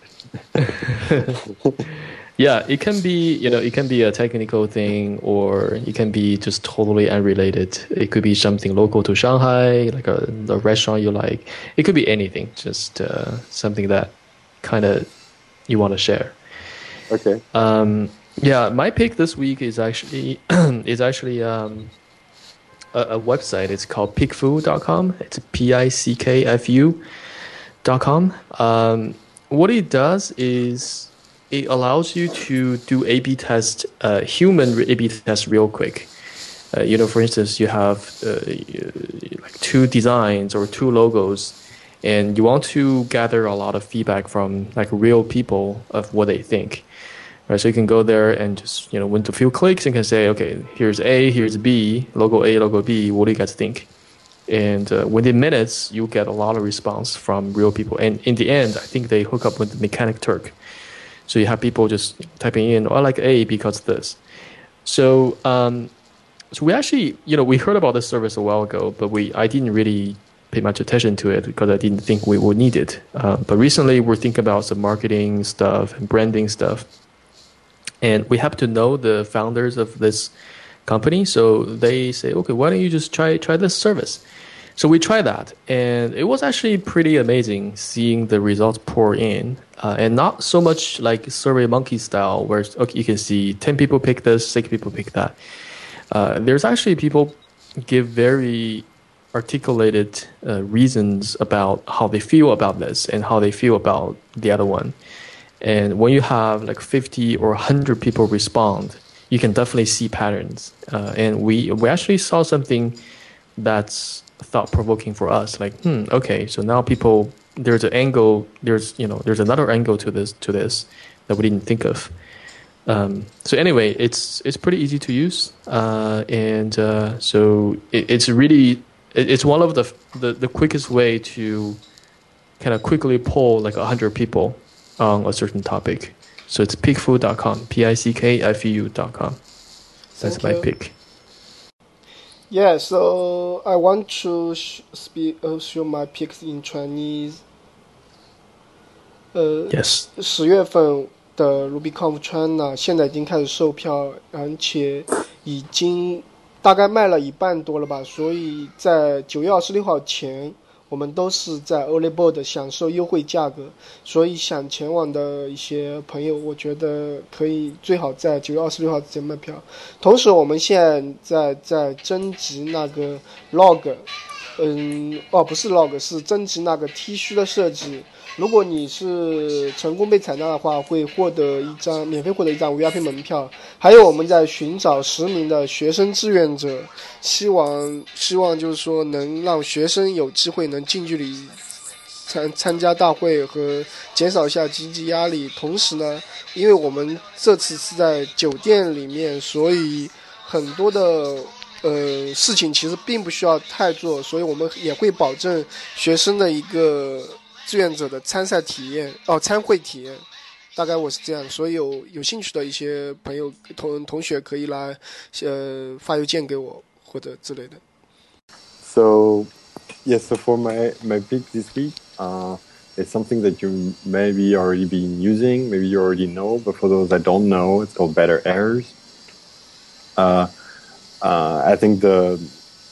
Speaker 2: Yeah, it can be, you know, it can be a technical thing or it can be just totally unrelated. It could be something local to Shanghai, like a, a restaurant you like. It could be anything, just uh, something that kind of you want to share.
Speaker 3: Okay.
Speaker 2: Um, yeah, my pick this week is actually is actually um, a, a website. It's called pickfu.com. It's p i c k f u dot com. Um, what it does is it allows you to do A/B test, uh, human A/B test, real quick. Uh, you know, for instance, you have uh, like two designs or two logos, and you want to gather a lot of feedback from like real people of what they think. Right, so you can go there and just you know, with a few clicks, and can say, okay, here's A, here's B, logo A, logo B. What do you guys think? And uh, within minutes, you get a lot of response from real people. And in the end, I think they hook up with Mechanic Turk. So you have people just typing in, oh, I like A because this. So, um, so we actually, you know, we heard about this service a while ago, but we I didn't really pay much attention to it because I didn't think we would need it. Uh, but recently, we're thinking about some marketing stuff and branding stuff, and we happen to know the founders of this company. So they say, okay, why don't you just try try this service? So we tried that, and it was actually pretty amazing seeing the results pour in, uh, and not so much like Survey Monkey style, where okay, you can see ten people pick this, six people pick that. Uh, there's actually people give very articulated uh, reasons about how they feel about this and how they feel about the other one. And when you have like 50 or 100 people respond, you can definitely see patterns. Uh, and we we actually saw something that's thought provoking for us. Like, hmm, okay, so now people there's an angle, there's you know there's another angle to this to this that we didn't think of. Um, so anyway, it's it's pretty easy to use, uh, and uh, so it, it's really it, it's one of the, the the quickest way to kind of quickly poll like hundred people on a certain topic. So it's pickfu.com, p i c k f e u.com. That's
Speaker 1: Thank
Speaker 2: my
Speaker 1: you.
Speaker 2: pick.
Speaker 1: Yeah, so I want to sh- speak uh, show my picks in Chinese. 呃
Speaker 2: Yes.
Speaker 1: 十月份的 RubyConf China 现在已经开始售票，而且已经 大概卖了一半多了吧，所以在九月二十六号前，我们都是在 Early Bird 享受优惠价格，所以想前往的一些朋友，我觉得可以最好在九月二十六号之前卖票。同时，我们现在在征集那个 log，嗯，哦，不是 log，是征集那个 T 恤的设计。如果你是成功被采纳的话，会获得一张免费获得一张 VIP 门票。还有我们在寻找十名的学生志愿者，希望希望就是说能让学生有机会能近距离参参加大会和减少一下经济压力。同时呢，因为我们这次是在酒店里面，所以很多的呃事情其实并不需要太做，所以我们也会保证学生的一个。志愿者的参赛体验哦，参会体验，大概我是这样，所以有有兴趣的一些朋友同同学可以来，呃，发邮件给我或者之类的。
Speaker 3: So, yes, so for my my pick this week, uh, it's something that you maybe already been using, maybe you already know, but for those that don't know, it's called Better Errors. Uh, uh, I think the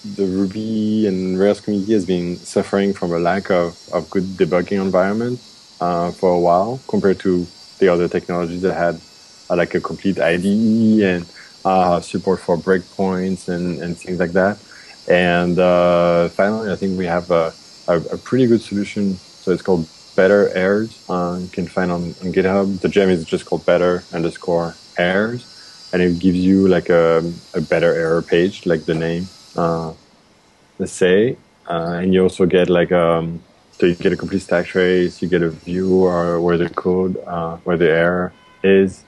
Speaker 3: the Ruby and Rails community has been suffering from a lack of, of good debugging environment uh, for a while compared to the other technologies that had uh, like a complete IDE and uh, support for breakpoints and, and things like that. And uh, finally, I think we have a, a, a, pretty good solution. So it's called Better Errors. Uh, you can find on, on GitHub. The gem is just called Better underscore Errors. And it gives you like a, a better error page, like the name let's say, uh, and you also get like um, so you get a complete stack trace, you get a view or where the code, uh, where the error is,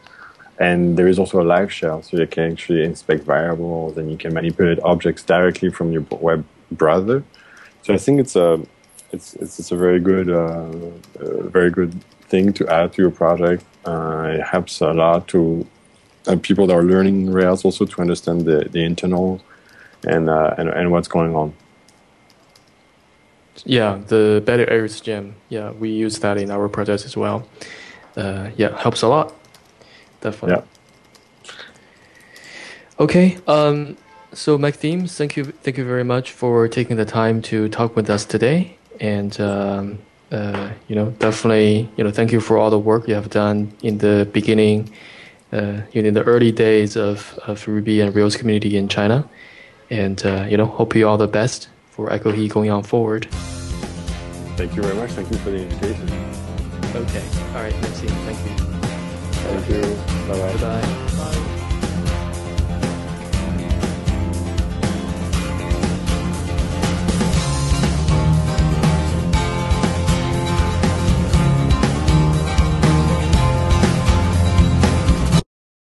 Speaker 3: and there is also a live shell, so you can actually inspect variables and you can manipulate objects directly from your web browser. So I think it's a it's it's, it's a very good uh, very good thing to add to your project. Uh, it helps a lot to uh, people that are learning Rails also to understand the the internal and uh, and and what's going on.
Speaker 2: Yeah, the better errors gem. Yeah, we use that in our projects as well. Uh, yeah, helps a lot. Definitely.
Speaker 3: Yeah.
Speaker 2: Okay. Um. So, Maxime, thank you, thank you very much for taking the time to talk with us today, and um, uh, you know, definitely, you know, thank you for all the work you have done in the beginning, uh, in the early days of, of Ruby and Rails community in China. And, uh, you know, hope you all the best for Ekohe going on forward.
Speaker 3: Thank you very much. Thank you for the invitation.
Speaker 2: Okay. All right, Maxime. Thank you.
Speaker 3: Thank you. Bye-bye.
Speaker 2: Bye-bye.